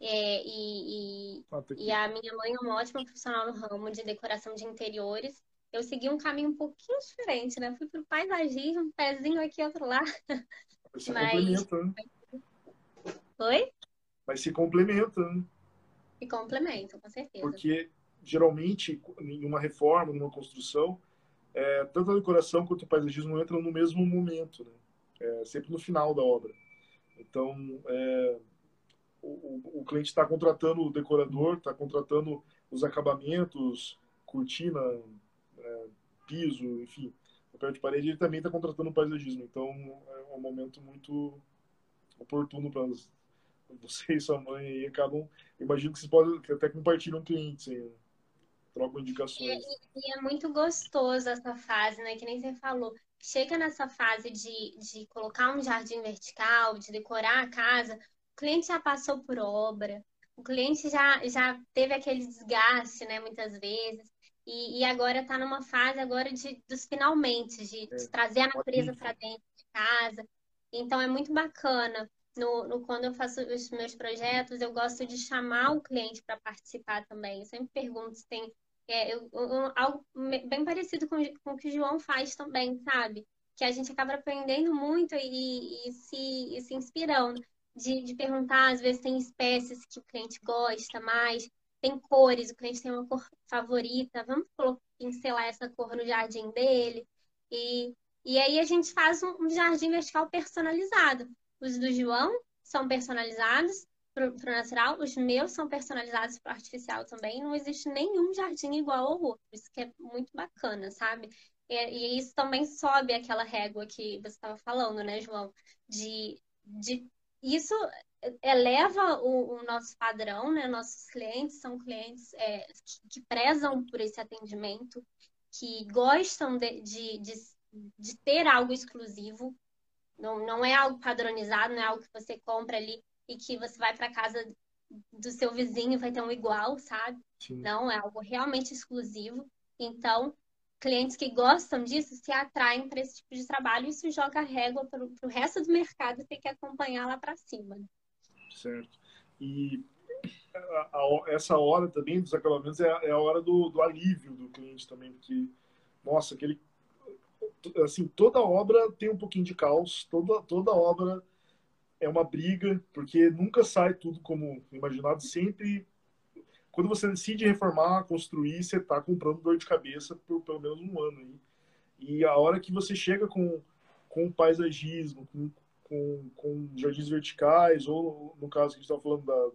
É, e, e, e, a minha mãe é uma ótima profissional no ramo de decoração de interiores eu segui um caminho um pouquinho diferente, né? Fui pro paisagismo, um pezinho aqui, outro lá. Mas se Mas... complementa, né? Oi? Mas se complementa, né? Se complementam, com certeza. Porque, geralmente, em uma reforma, numa construção, é, tanto a decoração quanto o paisagismo entram no mesmo momento, né? É, sempre no final da obra. Então, é, o, o, cliente está contratando o decorador, está contratando os acabamentos, cortina, é, piso, enfim, papel de parede, ele também está contratando um paisagismo. Então, é um momento muito oportuno para você e sua mãe e acabam, imagino que vocês podem até compartilham clientes, aí, né? Trocam indicações. E, e, é muito gostoso essa fase, né? Que nem você falou. Chega nessa fase de, de colocar um jardim vertical, de decorar a casa, o cliente já passou por obra, o cliente já, já teve aquele desgaste, né? Muitas vezes. E, e agora está numa fase agora de, dos finalmente, de, de é, trazer a natureza para dentro de casa. Então é muito bacana. No, no, quando eu faço os meus projetos, eu gosto de chamar o cliente para participar também. Eu sempre pergunto se tem é, eu, algo bem parecido com, com o que o João faz também, sabe? Que a gente acaba aprendendo muito e, e se, e se inspirando. De, de perguntar, às vezes tem espécies que o cliente gosta mais tem cores, o cliente tem uma cor favorita, vamos pincelar essa cor no jardim dele. E, e aí a gente faz um, um jardim vertical personalizado. Os do João são personalizados para o natural, os meus são personalizados para o artificial também. Não existe nenhum jardim igual ao outro. Isso que é muito bacana, sabe? E, e isso também sobe aquela régua que você estava falando, né, João? De, de isso eleva o, o, nosso padrão, né? Nossos clientes são clientes é, que, que, prezam por esse atendimento, que gostam de, de, de, de, ter algo exclusivo. Não, não é algo padronizado, não é algo que você compra ali e que você vai para casa do seu vizinho vai ter um igual, sabe? Sim. Não, é algo realmente exclusivo. Então, clientes que gostam disso se atraem para esse tipo de trabalho e isso joga a régua para o resto do mercado ter que acompanhar lá para cima. Certo? E a, a, essa hora também dos acabamentos é, é a hora do, do, alívio do cliente também, porque, nossa, aquele, assim, toda obra tem um pouquinho de caos, toda, toda obra é uma briga, porque nunca sai tudo como imaginado, sempre quando você decide reformar, construir, você está comprando dor de cabeça por pelo menos um ano aí. E a hora que você chega com, com paisagismo, com, com, com jardins verticais, ou no caso que a gente estava falando da,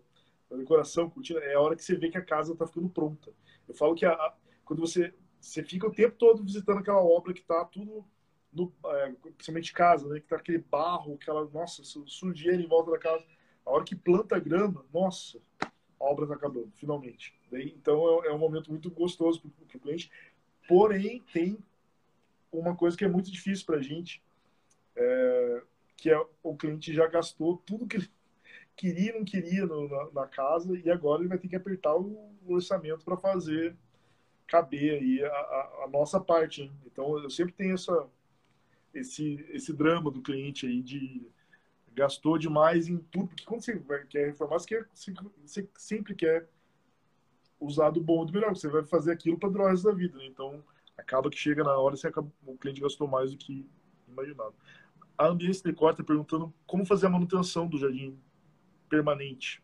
da, decoração, cortina, é a hora que você vê que a casa está ficando pronta. Eu falo que a, quando você, você fica o tempo todo visitando aquela obra que está tudo, no, é, principalmente casa, né, que está aquele barro, aquela, nossa, sujeira em volta da casa. A hora que planta grama, nossa, a obra está acabando, finalmente. Então é, é, um momento muito gostoso para o cliente. Porém, tem uma coisa que é muito difícil para a gente, é, que é o cliente já gastou tudo que ele queria não queria no, na, na, casa e agora ele vai ter que apertar o, o orçamento para fazer caber aí a, a, a nossa parte. Hein? Então eu sempre tenho essa, esse, esse drama do cliente aí de gastou demais em tudo, porque quando você quer reformar, você, quer, você sempre quer usar do bom do melhor, você vai fazer aquilo para durar o resto da vida, né? então acaba que chega na hora e o cliente gastou mais do que imaginado. A Ambiente Decor está perguntando como fazer a manutenção do jardim permanente.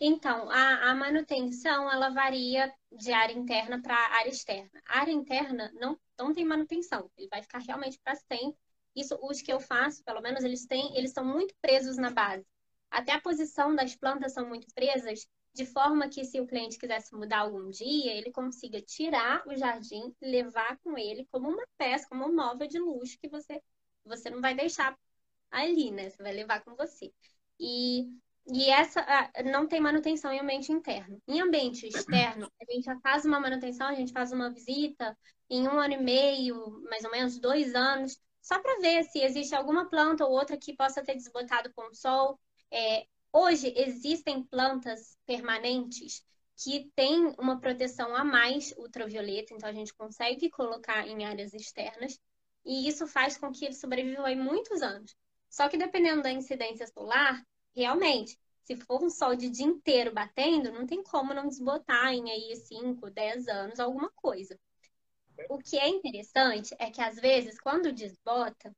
Então, a, a, manutenção ela varia de área interna para área externa. A área interna não, não tem manutenção, ele vai ficar realmente para sempre isso, os que eu faço, pelo menos, eles têm, eles são muito presos na base. Até a posição das plantas são muito presas, de forma que se o cliente quisesse mudar algum dia, ele consiga tirar o jardim levar com ele como uma peça, como um móvel de luxo que você você não vai deixar ali, né? Você vai levar com você. E, e essa não tem manutenção em ambiente interno. Em ambiente externo, a gente já faz uma manutenção, a gente faz uma visita em um ano e meio, mais ou menos dois anos, só para ver se existe alguma planta ou outra que possa ter desbotado com o sol. É, hoje existem plantas permanentes que têm uma proteção a mais ultravioleta, então a gente consegue colocar em áreas externas e isso faz com que ele sobreviva aí muitos anos. Só que dependendo da incidência solar, realmente, se for um sol de dia inteiro batendo, não tem como não desbotar em aí 5, 10 anos alguma coisa. O que é interessante é que às vezes, quando desbota,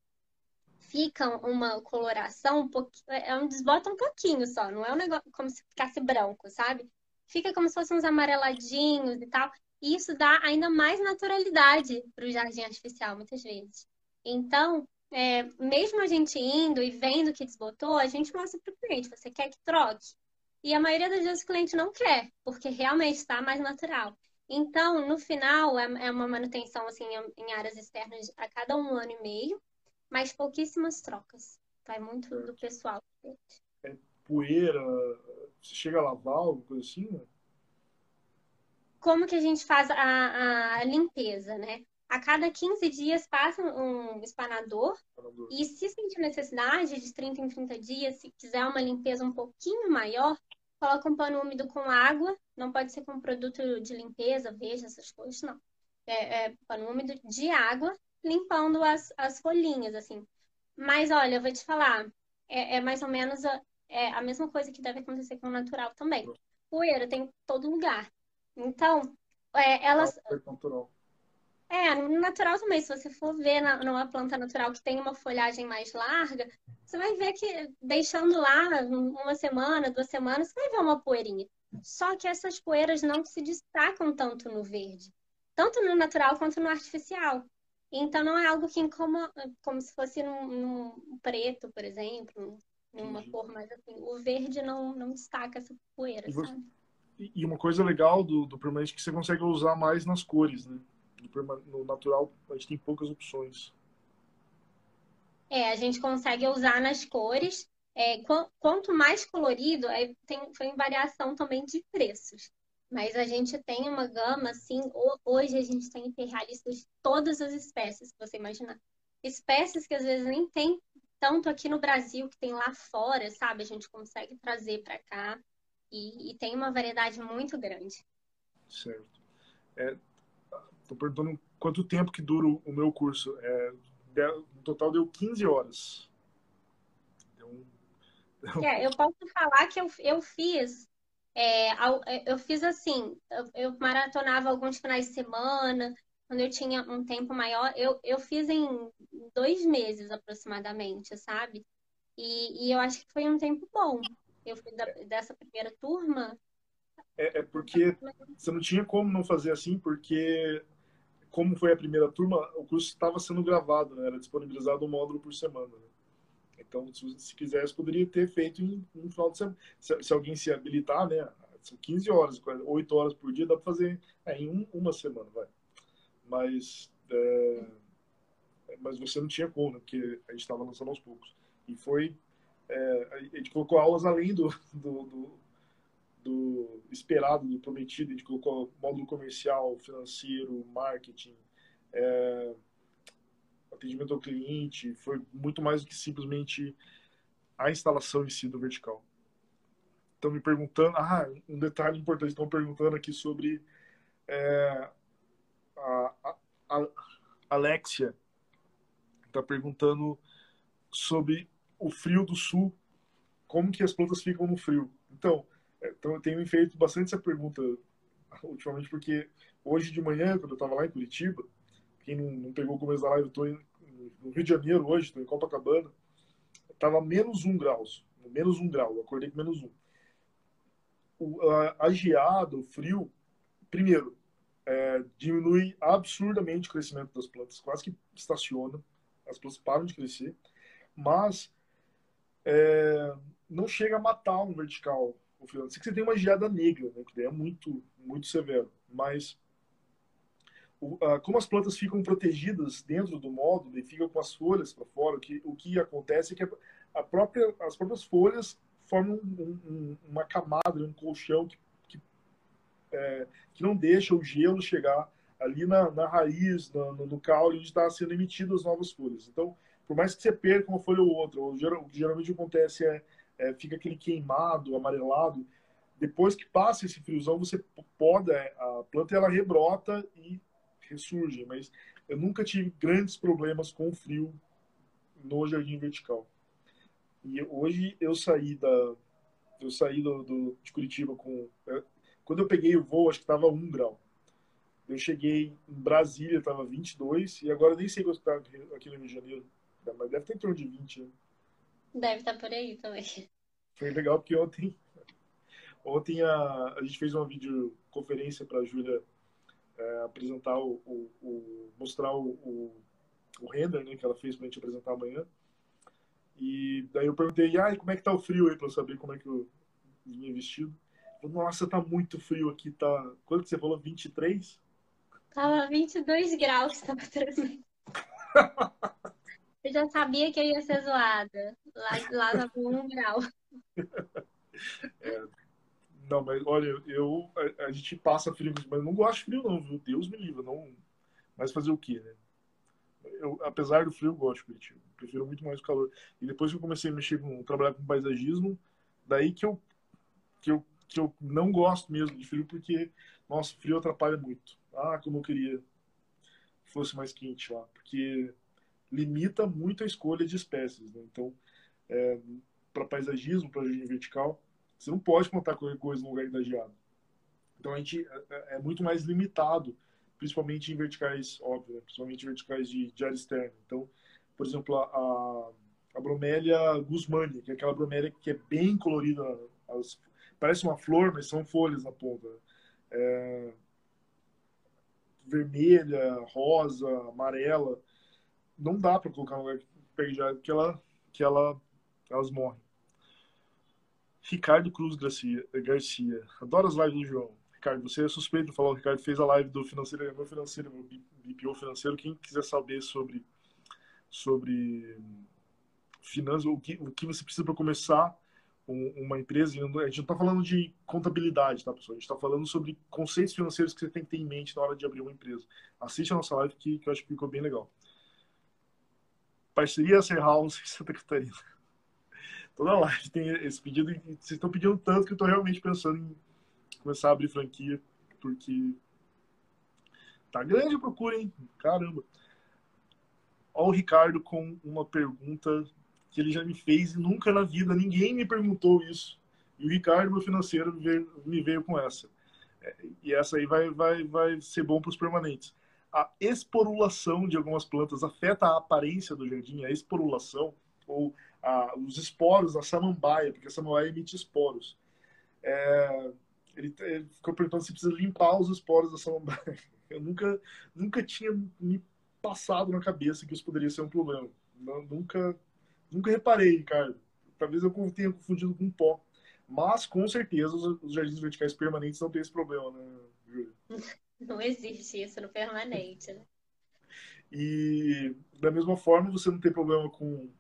fica uma coloração um pouquinho. É um desbota um pouquinho só, não é um negócio como se ficasse branco, sabe? Fica como se fossem uns amareladinhos e tal. E isso dá ainda mais naturalidade para o jardim artificial, muitas vezes. Então, é, mesmo a gente indo e vendo que desbotou, a gente mostra para o cliente: você quer que troque? E a maioria das vezes o cliente não quer, porque realmente está mais natural. Então, no final, é, é uma manutenção assim em áreas externas a cada um ano e meio, mas pouquíssimas trocas. Vai muito do pessoal. É poeira, você chega a lavar, alguma coisa assim? Né? Como que a gente faz a, a limpeza, né? A cada 15 dias passa um espanador, espanador. E se sentir necessidade de 30 em 30 dias, se quiser uma limpeza um pouquinho maior, coloca um pano úmido com água, não pode ser com produto de limpeza, veja, essas coisas, não. É, é pano úmido de água, limpando as, as folhinhas, assim. Mas, olha, eu vou te falar, é, é mais ou menos a, é a mesma coisa que deve acontecer com o natural também. Poeira tem em todo lugar. Então, é, elas. Natural. É, no natural também, se você for ver na, numa planta natural que tem uma folhagem mais larga, você vai ver que deixando lá uma semana, duas semanas, você vai ver uma poeirinha. Só que essas poeiras não se destacam tanto no verde, tanto no natural quanto no artificial. Então não é algo que incomoda, como se fosse num, num preto, por exemplo, numa Entendi. cor mais assim. O verde não, não destaca essa poeira, e, você, e uma coisa legal do, do permanente é que você consegue usar mais nas cores, né? No natural a gente tem poucas opções. É, a gente consegue usar nas cores. É, quanto mais colorido, aí tem, foi em variação também de preços. Mas a gente tem uma gama, assim, hoje a gente tem imperialistas de todas as espécies que você imaginar. Espécies que às vezes nem tem tanto aqui no Brasil, que tem lá fora, sabe? A gente consegue trazer para cá e, e, tem uma variedade muito grande. Certo. É, Estou perguntando quanto tempo que dura o meu curso. É, no total deu 15 horas. Deu deu... É, eu posso falar que eu, eu fiz. É, é eu fiz assim, eu, eu maratonava alguns finais de semana, quando eu tinha um tempo maior, eu, eu fiz em dois meses aproximadamente, sabe? E, e eu acho que foi um tempo bom. Eu fui da, dessa primeira turma. É, é porque você não tinha como não fazer assim, porque como foi a primeira turma, o curso estava sendo gravado, né? era disponibilizado um módulo por semana. Né? Então, se, se quisesse, poderia ter feito em um final de semana. Se, se, alguém se habilitar, né? São 15 horas, 8 horas por dia, dá para fazer é, em um, uma semana, vai. Mas, é, mas você não tinha como, né? Porque a gente estava lançando aos poucos. E foi. É, a gente colocou aulas além do, do, do, do, esperado, do prometido. A gente colocou módulo comercial, financeiro, marketing, é, atendimento ao cliente. Foi muito mais do que simplesmente a instalação em si do vertical. Estão me perguntando. Ah, um detalhe importante: estão perguntando aqui sobre é, a, a, a Alexia. Está perguntando sobre o frio do sul, como que as plantas ficam no frio. Então, então eu tenho feito bastante essa pergunta ultimamente, porque hoje de manhã, quando eu estava lá em Curitiba, quem não, não pegou o começo da live, eu estou no Rio de Janeiro hoje, estou em Copacabana, estava menos um graus, menos um grau, acordei com menos um. O, a, a geada, o frio, primeiro, é, diminui absurdamente o crescimento das plantas, quase que estaciona, as plantas param de crescer, mas é, não chega a matar um vertical. O Se você tem uma geada negra, né, que é muito, muito severo, mas o, a, como as plantas ficam protegidas dentro do módulo e ficam com as folhas para fora, o que, o que acontece é que a própria, as próprias folhas formam um, um, uma camada, um colchão que, que, é, que, não deixa o gelo chegar ali na, na raiz, no, no caule, onde está sendo emitidas as novas folhas. Então, por mais que você perca uma folha ou outra, o que geralmente acontece é, é, fica aquele queimado, amarelado. Depois que passa esse friozão, você poda a planta ela rebrota e ressurge. Mas eu nunca tive grandes problemas com o frio no jardim vertical. E hoje eu saí da eu saí do, do de Curitiba com é, quando eu peguei o voo acho que estava 1 grau. Eu cheguei em Brasília, estava 22 e agora nem sei quanto está aqui no Rio de Janeiro. Mas deve ter em torno de 20, né? Deve estar tá por aí também. Foi legal porque ontem, ontem a, a gente fez uma videoconferência para a Júlia é, apresentar o, o, o mostrar o, o, o, render né, que ela fez para a gente apresentar amanhã. E daí eu perguntei, ah, como é que tá o frio aí para saber como é que eu vinha vestido. Nossa, tá muito frio aqui, tá. Quanto você falou? 23? Tava 22 graus, tava tremendo. Eu já sabia que eu ia ser zoada. Lá, lá tava um grau. É, não, mas olha, eu, a, a, gente passa frio, mas eu não gosto de frio, não, viu? Deus me livre, não. Mas fazer o quê, né? Eu, apesar do frio, eu gosto de Curitiba. Prefiro muito mais o calor. E depois que eu comecei a mexer com, trabalhar com paisagismo, daí que eu, que eu, que eu não gosto mesmo de frio, porque, nossa, frio atrapalha muito. Ah, como eu queria que fosse mais quente lá. Porque limita muito a escolha de espécies. Né? Então, é, para paisagismo, para jardim vertical, você não pode plantar qualquer coisa no lugar endagiado. Então, a gente é, é, é muito mais limitado, principalmente em verticais, óbvio, né? principalmente em verticais de, de área externa. Então, por exemplo, a, a bromélia guzmani, que é aquela bromélia que é bem colorida, as, parece uma flor, mas são folhas na ponta. É, vermelha, rosa, amarela não dá para colocar no lugar já que ela que ela elas morrem. Ricardo Cruz Garcia, Garcia. Adoro as lives do João. Ricardo, você é suspeito de falar. O Ricardo fez a live do financeiro, meu financeiro, meu BPO financeiro. Quem quiser saber sobre sobre finanças, o que, o que você precisa para começar uma empresa, a gente não está falando de contabilidade, tá, pessoal? A gente está falando sobre conceitos financeiros que você tem que ter em mente na hora de abrir uma empresa. Assiste a nossa live que, que eu acho que ficou bem legal. Parceria Ser House em Santa Catarina. Toda live tem esse pedido. Vocês estão pedindo tanto que eu estou realmente pensando em começar a abrir franquia, porque tá grande a procura, hein? Caramba. Olha o Ricardo com uma pergunta que ele já me fez e nunca na vida ninguém me perguntou isso. E o Ricardo, meu financeiro, me veio, me veio com essa. É, e essa aí vai, vai, vai ser bom para os permanentes. A esporulação de algumas plantas afeta a aparência do jardim, a esporulação, ou a, os esporos da samambaia, porque a samambaia emite esporos. É, ele, ele, ficou perguntando se precisa limpar os esporos da samambaia. Eu nunca, nunca tinha me passado na cabeça que isso poderia ser um problema. Não, nunca, nunca reparei, Ricardo. Talvez eu tenha confundido com pó. Mas, com certeza, os, jardins verticais permanentes não têm esse problema, né, Júlia? Não existe isso no permanente, né? E, da mesma forma, você não tem problema com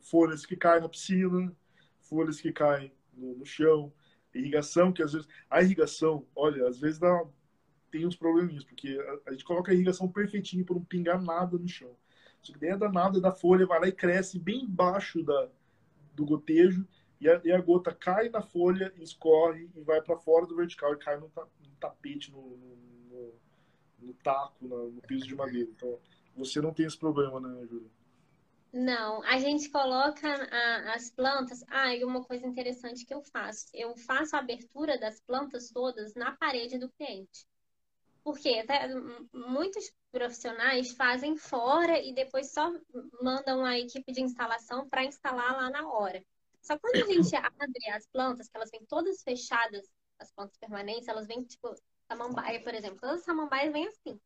folhas que caem na piscina, folhas que caem no, no chão, irrigação, que às vezes... A irrigação, olha, às vezes dá, tem uns probleminhas, porque a, a gente coloca a irrigação perfeitinho para não pingar nada no chão. Só que daí a danada da folha vai lá e cresce bem embaixo da, do gotejo e a, e a gota cai na folha, escorre e vai para fora do vertical e cai no, no tapete, no, no, no taco, no, no piso de madeira. Então, você não tem esse problema, né, Júlia? Não, a gente coloca a, as plantas. Ah, e uma coisa interessante que eu faço: eu faço a abertura das plantas todas na parede do cliente. Porque até muitos profissionais fazem fora e depois só mandam a equipe de instalação para instalar lá na hora. Só quando a gente abre as plantas, que elas vêm todas fechadas, as plantas permanentes, elas vêm tipo samambaia, por exemplo. Todas as samambaias vêm assim.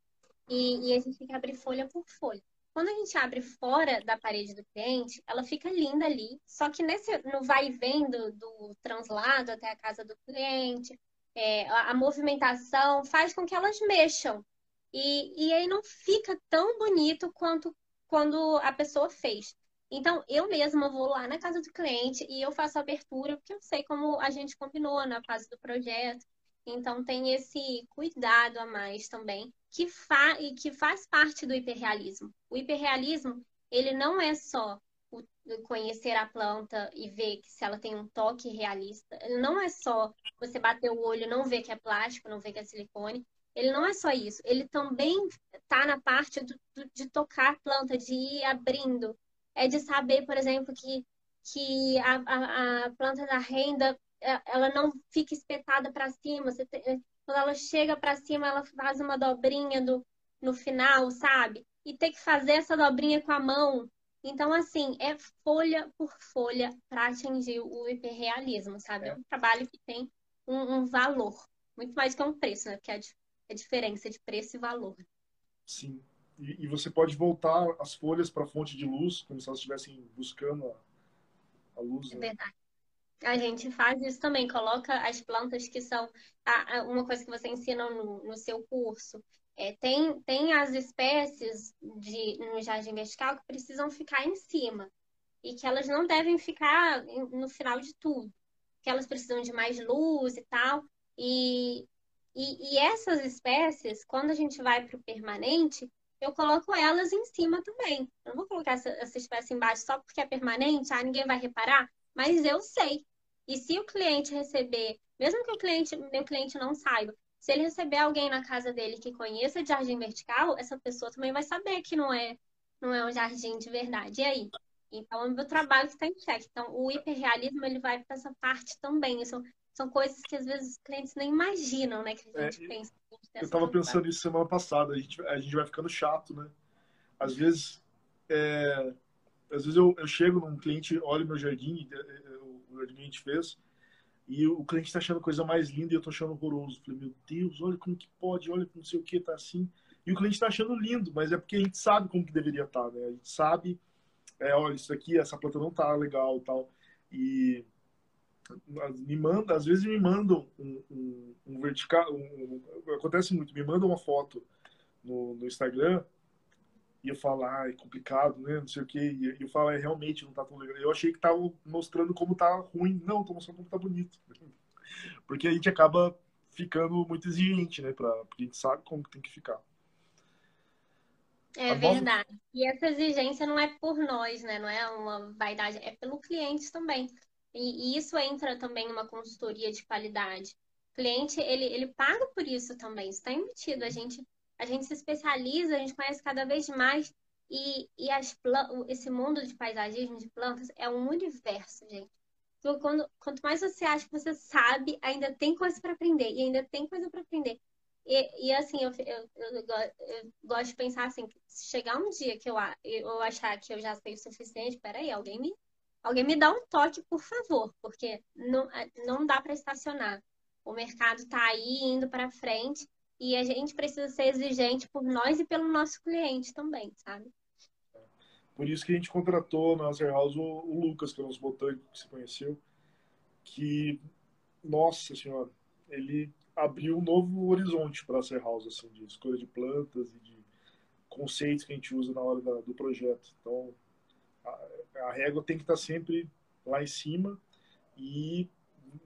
E, e a gente tem que abrir folha por folha. Quando a gente abre fora da parede do cliente, ela fica linda ali. Só que nesse, no vai e vem do, do translado até a casa do cliente, é, a, a, movimentação faz com que elas mexam. E, e aí não fica tão bonito quanto quando a pessoa fez. Então, eu mesma vou lá na casa do cliente e eu faço a abertura, porque eu sei como a gente combinou na fase do projeto. Então, tem esse cuidado a mais também, que, fa e que faz parte do hiperrealismo. O hiperrealismo, ele não é só conhecer a planta e ver que se ela tem um toque realista. Ele não é só você bater o olho, não ver que é plástico, não ver que é silicone. Ele não é só isso. Ele também está na parte do, do, de tocar a planta, de ir abrindo, é de saber, por exemplo, que, que a, a, a planta da renda ela não fica espetada para cima. Tem, quando ela chega para cima, ela faz uma dobrinha do, no final, sabe? E tem que fazer essa dobrinha com a mão. Então, assim, é folha por folha para atingir o hiperrealismo, sabe? É. é um trabalho que tem um, um, valor, muito mais que um preço, né? Porque é a, é a diferença de preço e valor. Sim. E, e, você pode voltar as folhas para a fonte de luz, como se elas estivessem buscando a, a luz. É né? verdade. A gente faz isso também, coloca as plantas que são uma coisa que você ensina no, no seu curso. É, tem, tem as espécies de, no jardim vertical que precisam ficar em cima e que elas não devem ficar no final de tudo, que elas precisam de mais luz e tal. E, e, e essas espécies, quando a gente vai para o permanente, eu coloco elas em cima também. Eu não vou colocar essa, essa espécie embaixo só porque é permanente, ah, ninguém vai reparar, mas eu sei. E se o cliente receber, mesmo que o cliente, meu cliente não saiba, se ele receber alguém na casa dele que conheça de jardim vertical, essa pessoa também vai saber que não é, não é um jardim de verdade. E aí? Então, é o meu trabalho que está em xeque. Então, o hiperrealismo, ele vai para essa parte também. São, são coisas que, às vezes, os clientes nem imaginam, né? Que a gente é, pensa. Eu estava pensando nisso semana passada. A gente, a gente vai ficando chato, né? Às vezes, é, às vezes eu, eu chego num cliente, olha meu jardim, é, é, o jardim que a gente fez, e o cliente está achando a coisa mais linda e eu estou achando horroroso. Falei, meu Deus, olha como que pode, olha não sei o que, tá assim. E o cliente está achando lindo, mas é porque a gente sabe como que deveria estar, tá, né? A gente sabe, é, olha, isso aqui, essa planta não tá legal tal. E me manda, às vezes me mandam um, um, um vertical, um, acontece muito, me mandam uma foto no, no Instagram falo, ah, é complicado, né, não sei o que, e eu falo, é, realmente não tá tão legal. Eu achei que tava mostrando como tá ruim, não, tô mostrando como tá bonito. Porque a gente acaba ficando muito exigente, né, pra, porque a gente sabe como tem que ficar. É verdade. E essa exigência não é por nós, né? Não é uma vaidade, é pelo cliente também. E, e isso entra também numa consultoria de qualidade. O cliente, ele, ele paga por isso também, está embutido. A gente, a gente se especializa, a gente conhece cada vez mais. E, e as, esse mundo de paisagismo, de plantas, é um universo, gente. Então, quando, quanto mais você acha que você sabe, ainda tem coisa para aprender, e ainda tem coisa para aprender. E, e assim, eu, eu, eu, eu, gosto de pensar assim, se chegar um dia que eu, eu achar que eu já sei o suficiente, peraí, alguém me, alguém me dá um toque, por favor, porque não, não dá para estacionar. O mercado está aí indo para frente e a gente precisa ser exigente por nós e pelo nosso cliente também, sabe? Por isso que a gente contratou na Azer House o, Lucas, que é o nosso botânico que se conheceu, que, nossa senhora, ele abriu um novo horizonte para a Azer House, assim, de escolha de plantas e de conceitos que a gente usa na hora da, do projeto. Então, a, a régua tem que estar sempre lá em cima e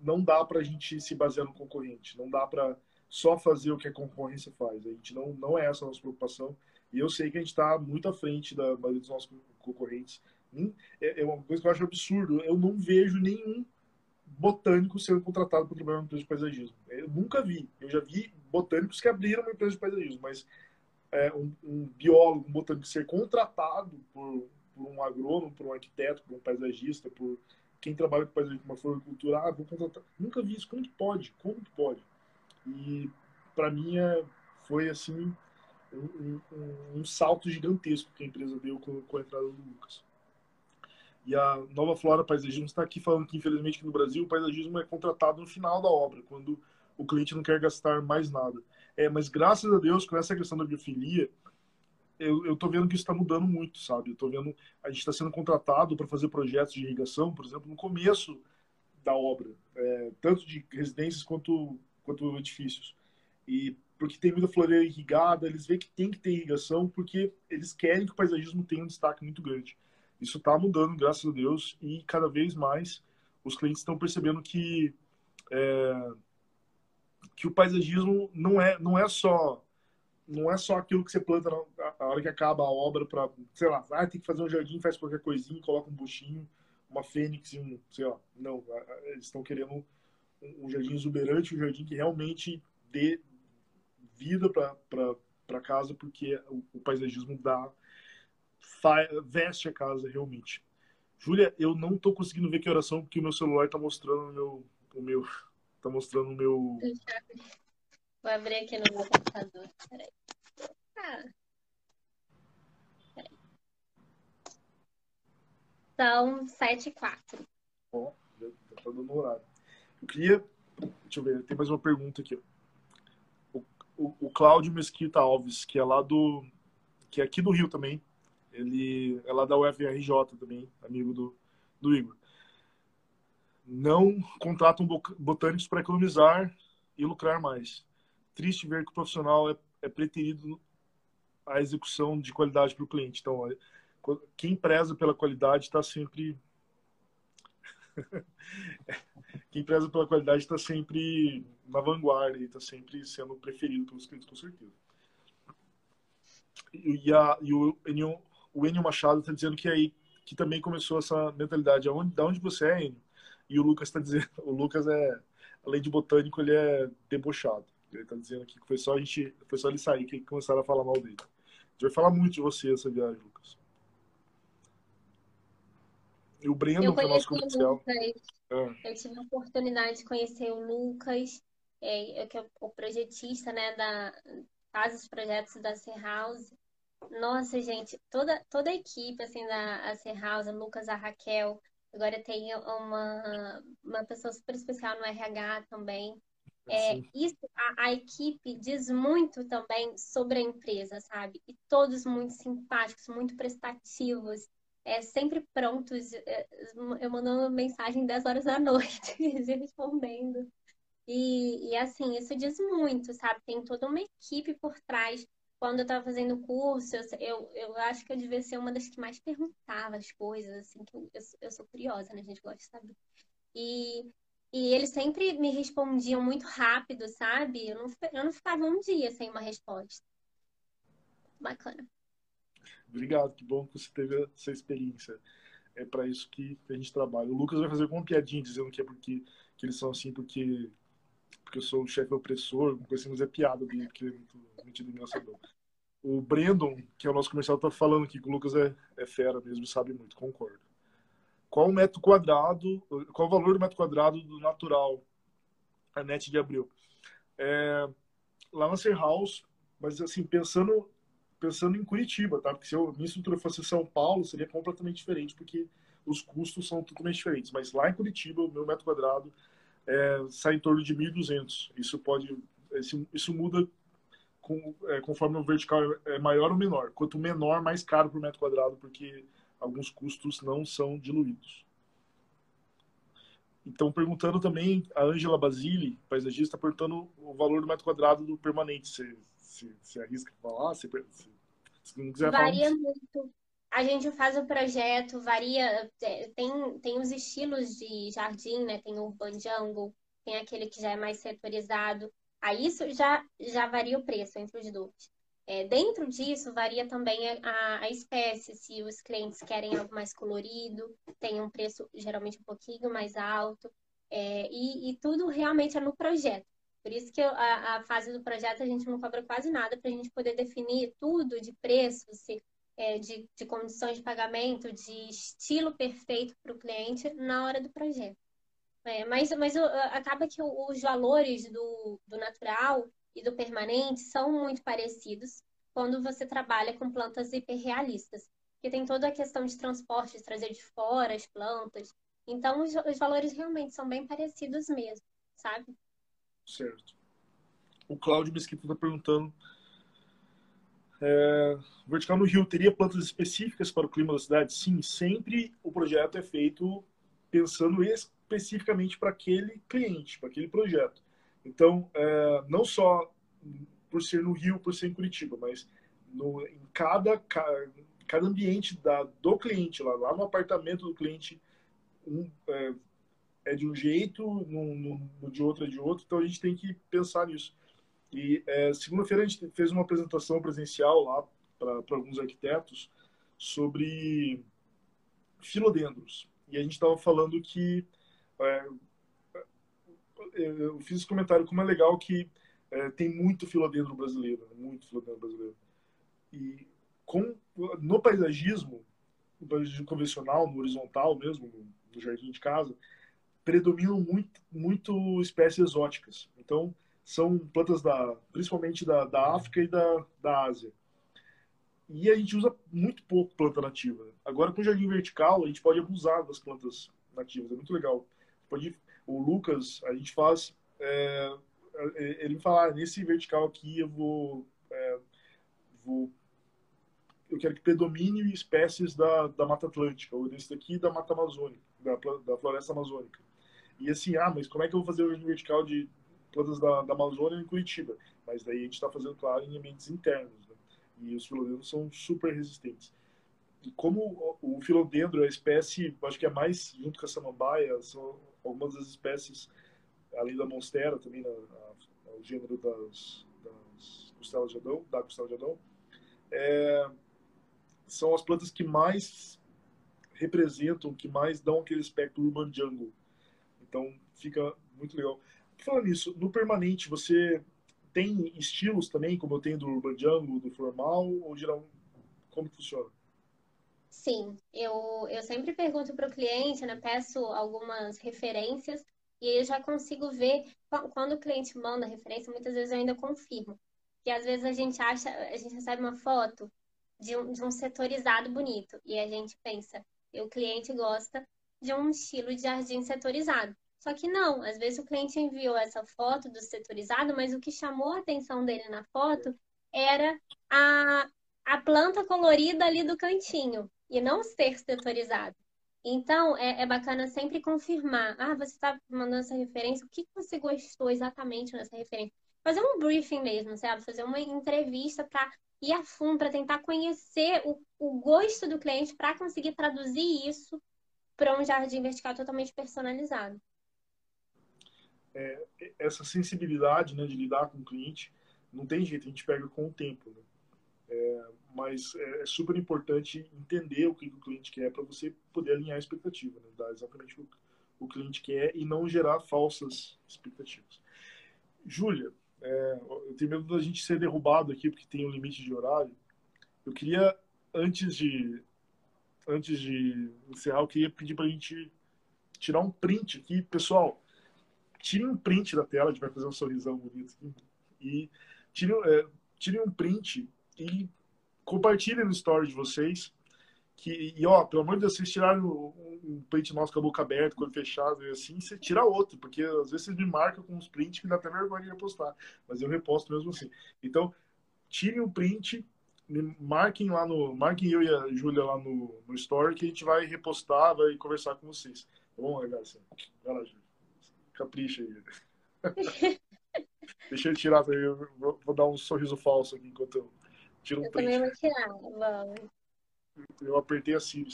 não dá para a gente se basear no concorrente, não dá para só fazer o que a concorrência faz. A gente não, não é essa a nossa preocupação. E eu sei que a gente está muito à frente da maioria dos nossos concorrentes. É, é uma coisa que eu acho absurdo. Eu não vejo nenhum botânico sendo contratado para trabalhar numa empresa de paisagismo. Eu nunca vi. Eu já vi botânicos que abriram uma empresa de paisagismo, mas é, um, um, biólogo, um botânico ser contratado por, por, um agrônomo, por um arquiteto, por um paisagista, por quem trabalha com paisagismo, uma floricultura, ah, vou contratar. Nunca vi isso. Como que pode? Como que pode? E para mim é, foi assim um, um, um, salto gigantesco que a empresa deu com, com a entrada do Lucas. E a Nova Flora Paisagismo está aqui falando que, infelizmente, no Brasil o paisagismo é contratado no final da obra, quando o cliente não quer gastar mais nada. É, mas graças a Deus, com essa questão da biofilia, eu, estou vendo que isso está mudando muito, sabe? Eu tô vendo, a gente está sendo contratado para fazer projetos de irrigação, por exemplo, no começo da obra, é, tanto de residências quanto quanto edifícios. E porque tem muita floreira irrigada, eles veem que tem que ter irrigação porque eles querem que o paisagismo tenha um destaque muito grande. Isso está mudando, graças a Deus, e cada vez mais os clientes estão percebendo que é, que o paisagismo não é não é só não é só aquilo que você planta na, hora que acaba a obra para sei lá ah, tem que fazer um jardim faz qualquer coisinha coloca um buchinho uma fênix um sei lá não eles estão querendo um jardim exuberante, um jardim que realmente dê vida para casa, porque o, o paisagismo dá, veste a casa realmente. Júlia, eu não estou conseguindo ver que oração, porque o meu celular está mostrando o meu, o meu. Tá mostrando o meu. Vou abrir aqui no meu computador. Peraí. Ah. Peraí. São 7 e 4. Ó, já tá dando horário. Eu queria. Deixa eu ver, tem mais uma pergunta aqui. O, o, o Cláudio Mesquita Alves, que é lá do. que é aqui do Rio também. Ele é lá da UFRJ também, amigo do, do Igor. Não contratam botânicos para economizar e lucrar mais. Triste ver que o profissional é, é preterido a execução de qualidade para o cliente. Então, quem preza pela qualidade está sempre quem preza pela qualidade está sempre na vanguarda e está sempre sendo preferido pelos clientes, com certeza. E, a, e o, Enio, o Enio Machado está dizendo que aí que também começou essa mentalidade. Aonde, da onde você é, Enio? E o Lucas está dizendo, o Lucas é, além de botânico, ele é debochado. Ele está dizendo aqui que foi só a gente, foi só ele sair que começaram a falar mal dele. A gente vai falar muito de você essa viagem, Lucas. E o Breno, que é o nosso comercial. É. Eu tive a oportunidade de conhecer o Lucas, é, que é o projetista, né, da, faz os projetos da Ser House. Nossa, gente, toda, toda a equipe, assim, da Ser House, o Lucas, a Raquel, agora tem uma, uma pessoa super especial no RH também. É, isso, a, a, equipe diz muito também sobre a empresa, sabe? E todos muito simpáticos, muito prestativos é, sempre prontos. É, eu mando uma mensagem 10 horas da noite, respondendo. E, e, assim, isso diz muito, sabe? Tem toda uma equipe por trás. Quando eu estava fazendo o curso, eu, eu, eu, acho que eu devia ser uma das que mais perguntava as coisas, assim, que eu, eu, eu sou curiosa, né? A gente gosta de saber. E, e eles sempre me respondiam muito rápido, sabe? Eu não, eu não ficava um dia sem uma resposta. Bacana. Obrigado, que bom que você teve essa experiência. É para isso que a gente trabalha. O Lucas vai fazer alguma piadinha dizendo que é porque que eles são assim porque porque eu sou o chefe opressor, alguma coisa assim, mas é piada dele, porque ele é muito metido engraçador. O Brandon, que é o nosso comercial, tá falando aqui que o Lucas é, é fera mesmo, sabe muito, concordo. Qual o metro quadrado, qual o valor do metro quadrado do natural? A net de abril. É, Ser House, mas assim, pensando pensando em Curitiba, tá? Porque se eu, minha estrutura fosse São Paulo, seria completamente diferente, porque os custos são totalmente diferentes. Mas lá em Curitiba, o meu metro quadrado é, sai em torno de 1.200. Isso pode, isso, isso muda com, é, conforme o vertical é maior ou menor. Quanto menor, mais caro por metro quadrado, porque alguns custos não são diluídos. Então, perguntando também, a Ângela Basile, paisagista, perguntando o valor do metro quadrado do permanente. Você, você, você arrisca falar? Você, se não quiser Varia falar, muito. A gente faz o projeto, varia, é, tem, tem os estilos de jardim, né? Tem o urban jungle, tem aquele que já é mais setorizado. Aí isso já, já varia o preço entre os dois. É, dentro disso, varia também a, a espécie, se os clientes querem algo mais colorido, tem um preço geralmente um pouquinho mais alto, é, e, e, tudo realmente é no projeto. Por isso que a, a, fase do projeto a gente não cobra quase nada para a gente poder definir tudo de preço, se, é, de, de condições de pagamento, de estilo perfeito para o cliente na hora do projeto. É, mas mas acaba que os valores do, do natural e do permanente são muito parecidos quando você trabalha com plantas hiperrealistas, porque tem toda a questão de transporte, de trazer de fora as plantas. Então, os, os valores realmente são bem parecidos mesmo, sabe? Certo. O Cláudio Mesquita está perguntando é, vertical no Rio teria plantas específicas para o clima da cidade? Sim, sempre o projeto é feito pensando especificamente para aquele cliente, para aquele projeto. Então, é, não só por ser no Rio, por ser em Curitiba, mas no, em cada, cada ambiente da, do cliente, lá, lá no apartamento do cliente, um, é, é, de um jeito, no, no, no, de outro é de outro, então a gente tem que pensar nisso. E é, segunda-feira a gente fez uma apresentação presencial lá para alguns arquitetos sobre filodendros. E a gente estava falando que é, eu fiz esse comentário como é legal que é, tem muito filodendro brasileiro, né? muito filodendro brasileiro. E com, no paisagismo, no paisagismo convencional, no horizontal mesmo, no jardim de casa, predominam muito, muito espécies exóticas. Então, são plantas da, principalmente da, da África e da, da Ásia. E a gente usa muito pouco planta nativa. Agora, com o jardim vertical, a gente pode abusar das plantas nativas. É muito legal. Pode, o Lucas, a gente faz. É, é, ele fala, ah, nesse vertical aqui eu vou, é, vou. Eu quero que predomine espécies da, da Mata Atlântica, ou nesse daqui da Mata Amazônica, da, da Floresta Amazônica. E assim, ah, mas como é que eu vou fazer o vertical de plantas da, da Amazônia em Curitiba? Mas daí a gente está fazendo, claro, em ambientes internos. Né? E os filodendros são super resistentes. E como o filodendro é a espécie, acho que é mais, junto com a samambaia, são algumas das espécies, além da monstera, também na, na, o gênero das, das costelas de Adão, da costela de Adão, é, são as plantas que mais representam, que mais dão aquele aspecto urban jungle. Então, fica muito legal. Falando nisso, no permanente, você tem estilos também, como eu tenho do urban jungle, do formal, ou geral, como que funciona? Sim, eu, eu sempre pergunto para o cliente, né, peço algumas referências e aí eu já consigo ver quando o cliente manda referência, muitas vezes eu ainda confirmo. Que às vezes a gente acha, a gente recebe uma foto de um, de um setorizado bonito e a gente pensa, o cliente gosta de um estilo de jardim setorizado. Só que não, às vezes o cliente enviou essa foto do setorizado, mas o que chamou a atenção dele na foto era a, a planta colorida ali do cantinho e não ser setorizado. Então, é, é bacana sempre confirmar. Ah, você está mandando essa referência, o que você gostou exatamente nessa referência? Fazer um briefing mesmo, sabe? Fazer uma entrevista para ir a fundo, para tentar conhecer o, o gosto do cliente, para conseguir traduzir isso para um jardim vertical totalmente personalizado. É, essa sensibilidade né, de lidar com o cliente, não tem jeito, a gente pega com o tempo. Né? É, mas é, é, super importante entender o que o cliente quer para você poder alinhar a expectativa, né? dar exatamente o o cliente quer e não gerar falsas expectativas. Júlia, é, eu tenho medo da gente ser derrubado aqui porque tem um limite de horário. Eu queria, antes de antes de encerrar, eu queria pedir para a gente tirar um print aqui. Pessoal, tire um print da tela, a gente vai fazer um sorrisão bonito aqui, e tirem, é, tirem um print e compartilhem no story de vocês. Que, e ó, pelo amor de Deus, vocês tiraram um, print nosso com a boca aberta, com o fechado e assim, você tira outro, porque às vezes vocês me marcam com uns prints que dá até vergonha de repostar, mas eu reposto mesmo assim. Então, tirem um print, marquem lá no. Marquem eu e a Júlia lá no, no story que a gente vai repostar, vai conversar com vocês. Tá bom, Garcia? Vai lá, Júlia. Capricha aí. Deixa eu tirar vou, vou, dar um sorriso falso aqui enquanto eu tiro um eu print. Eu também vou tirar, vamos. Eu apertei a Siri.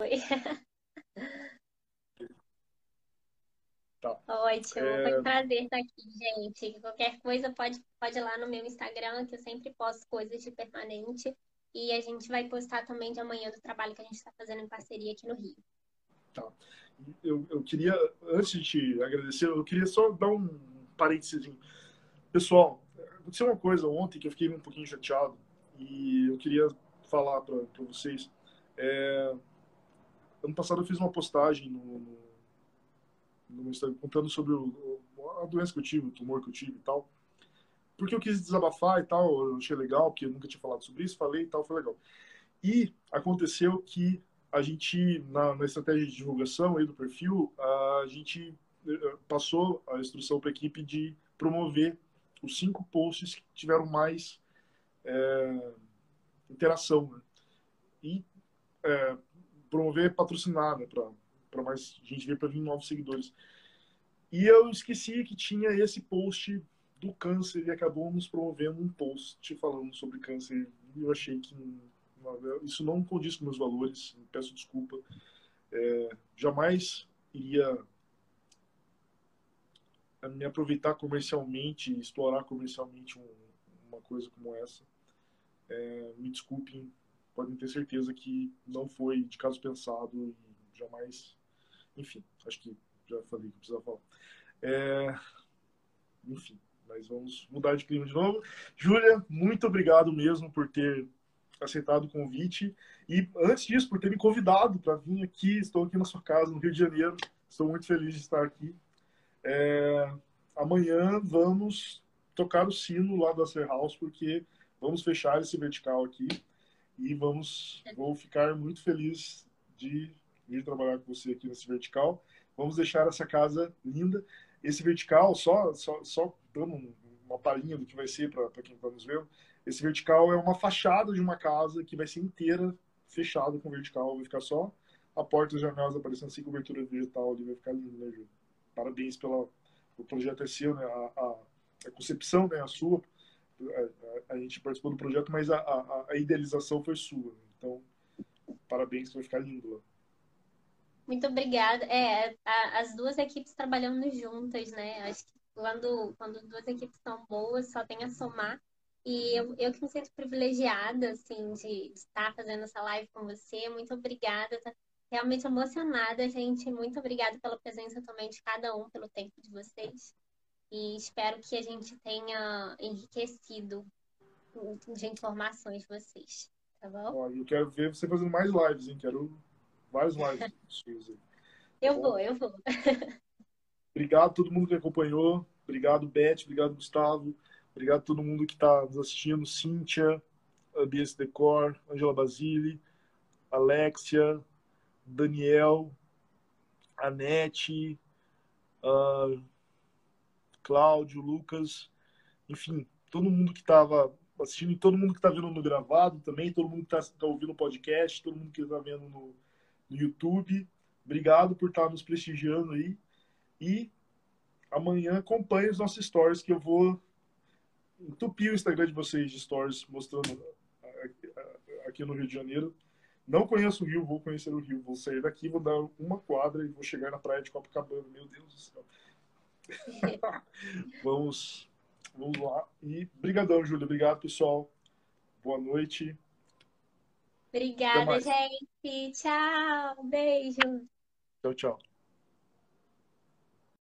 Foi. Tá. Ótimo, é... foi um prazer estar aqui, gente. Qualquer coisa pode, pode ir lá no meu Instagram, que eu sempre posto coisas de permanente. E a gente vai postar também de amanhã do trabalho que a gente está fazendo em parceria aqui no Rio. Tá. Eu, eu queria, antes de te agradecer, eu queria só dar um parênteses. Pessoal, aconteceu uma coisa ontem que eu fiquei um pouquinho chateado e eu queria falar para vocês. É, ano passado eu fiz uma postagem no, no, no Instagram contando sobre o, a doença que eu tive, o tumor que eu tive e tal. Porque eu quis desabafar e tal, eu achei legal, porque eu nunca tinha falado sobre isso, falei e tal, foi legal. E aconteceu que a gente, na, na estratégia de divulgação aí do perfil, a gente eh, passou a instrução para a equipe de promover os cinco posts que tiveram mais é, interação. Né? E é, promover patrocinar né? para mais gente ver para vir novos seguidores. E eu esqueci que tinha esse post do câncer e acabou nos promovendo um post falando sobre câncer. E eu achei que isso não condiz com meus valores, peço desculpa. É, jamais iria me aproveitar comercialmente, explorar comercialmente um, uma coisa como essa. É, me desculpem, podem ter certeza que não foi de caso pensado e jamais. Enfim, acho que já falei que precisava falar. É, enfim, mas vamos mudar de clima de novo. Júlia, muito obrigado mesmo por ter aceitado o convite e antes disso por ter me convidado para vir aqui. Estou aqui na sua casa no Rio de Janeiro. Estou muito feliz de estar aqui. É, amanhã vamos tocar o sino lá da Ser House, porque vamos fechar esse vertical aqui e vamos vou ficar muito feliz de vir trabalhar com você aqui nesse vertical. Vamos deixar essa casa linda. Esse vertical, só, só, só dando uma palhinha do que vai ser para quem está nos vendo, esse vertical é uma fachada de uma casa que vai ser inteira fechada com vertical. Vai ficar só a porta e as janelas aparecendo sem cobertura vegetal ali. Vai ficar lindo, né, Ju? Parabéns pelo projeto é seu, né? A, a, a concepção né? a sua. A, a, gente participou do projeto, mas a, a, a idealização foi sua. Então, parabéns, vai ficar lindo lá. Muito obrigada. É, as duas equipes trabalhando juntas, né? Acho que quando, quando duas equipes são boas, só tem a somar. E eu, eu que me sinto privilegiada, assim, de, de estar fazendo essa live com você. Muito obrigada. Tá realmente emocionada, gente. Muito obrigada pela presença também de cada um, pelo tempo de vocês. E espero que a gente tenha enriquecido de informações de vocês. Tá bom? eu quero ver você fazendo mais lives, hein? Quero vários lives. eu tá vou, eu vou. Obrigado a todo mundo que acompanhou. Obrigado, Beth. Obrigado, Gustavo. Obrigado a todo mundo que está nos assistindo. Cíntia, BS Decor, Angela Basile, Alexia, Daniel, Anete, uh, Cláudio, Lucas, enfim, todo mundo que estava assistindo e todo mundo que está vendo no gravado também, todo mundo que está tá ouvindo o podcast, todo mundo que está vendo no, no YouTube. Obrigado por estar tá nos prestigiando aí. E amanhã acompanhe os nossos stories que eu vou entupir o Instagram de vocês de stories mostrando aqui no Rio de Janeiro. Não conheço o Rio, vou conhecer o Rio. Vou sair daqui, vou dar uma quadra e vou chegar na praia de Copacabana. Meu Deus do céu. vamos, vamos lá. E brigadão, Júlia. Obrigado, pessoal. Boa noite. Obrigada, gente. Tchau. Beijo. Tchau, tchau.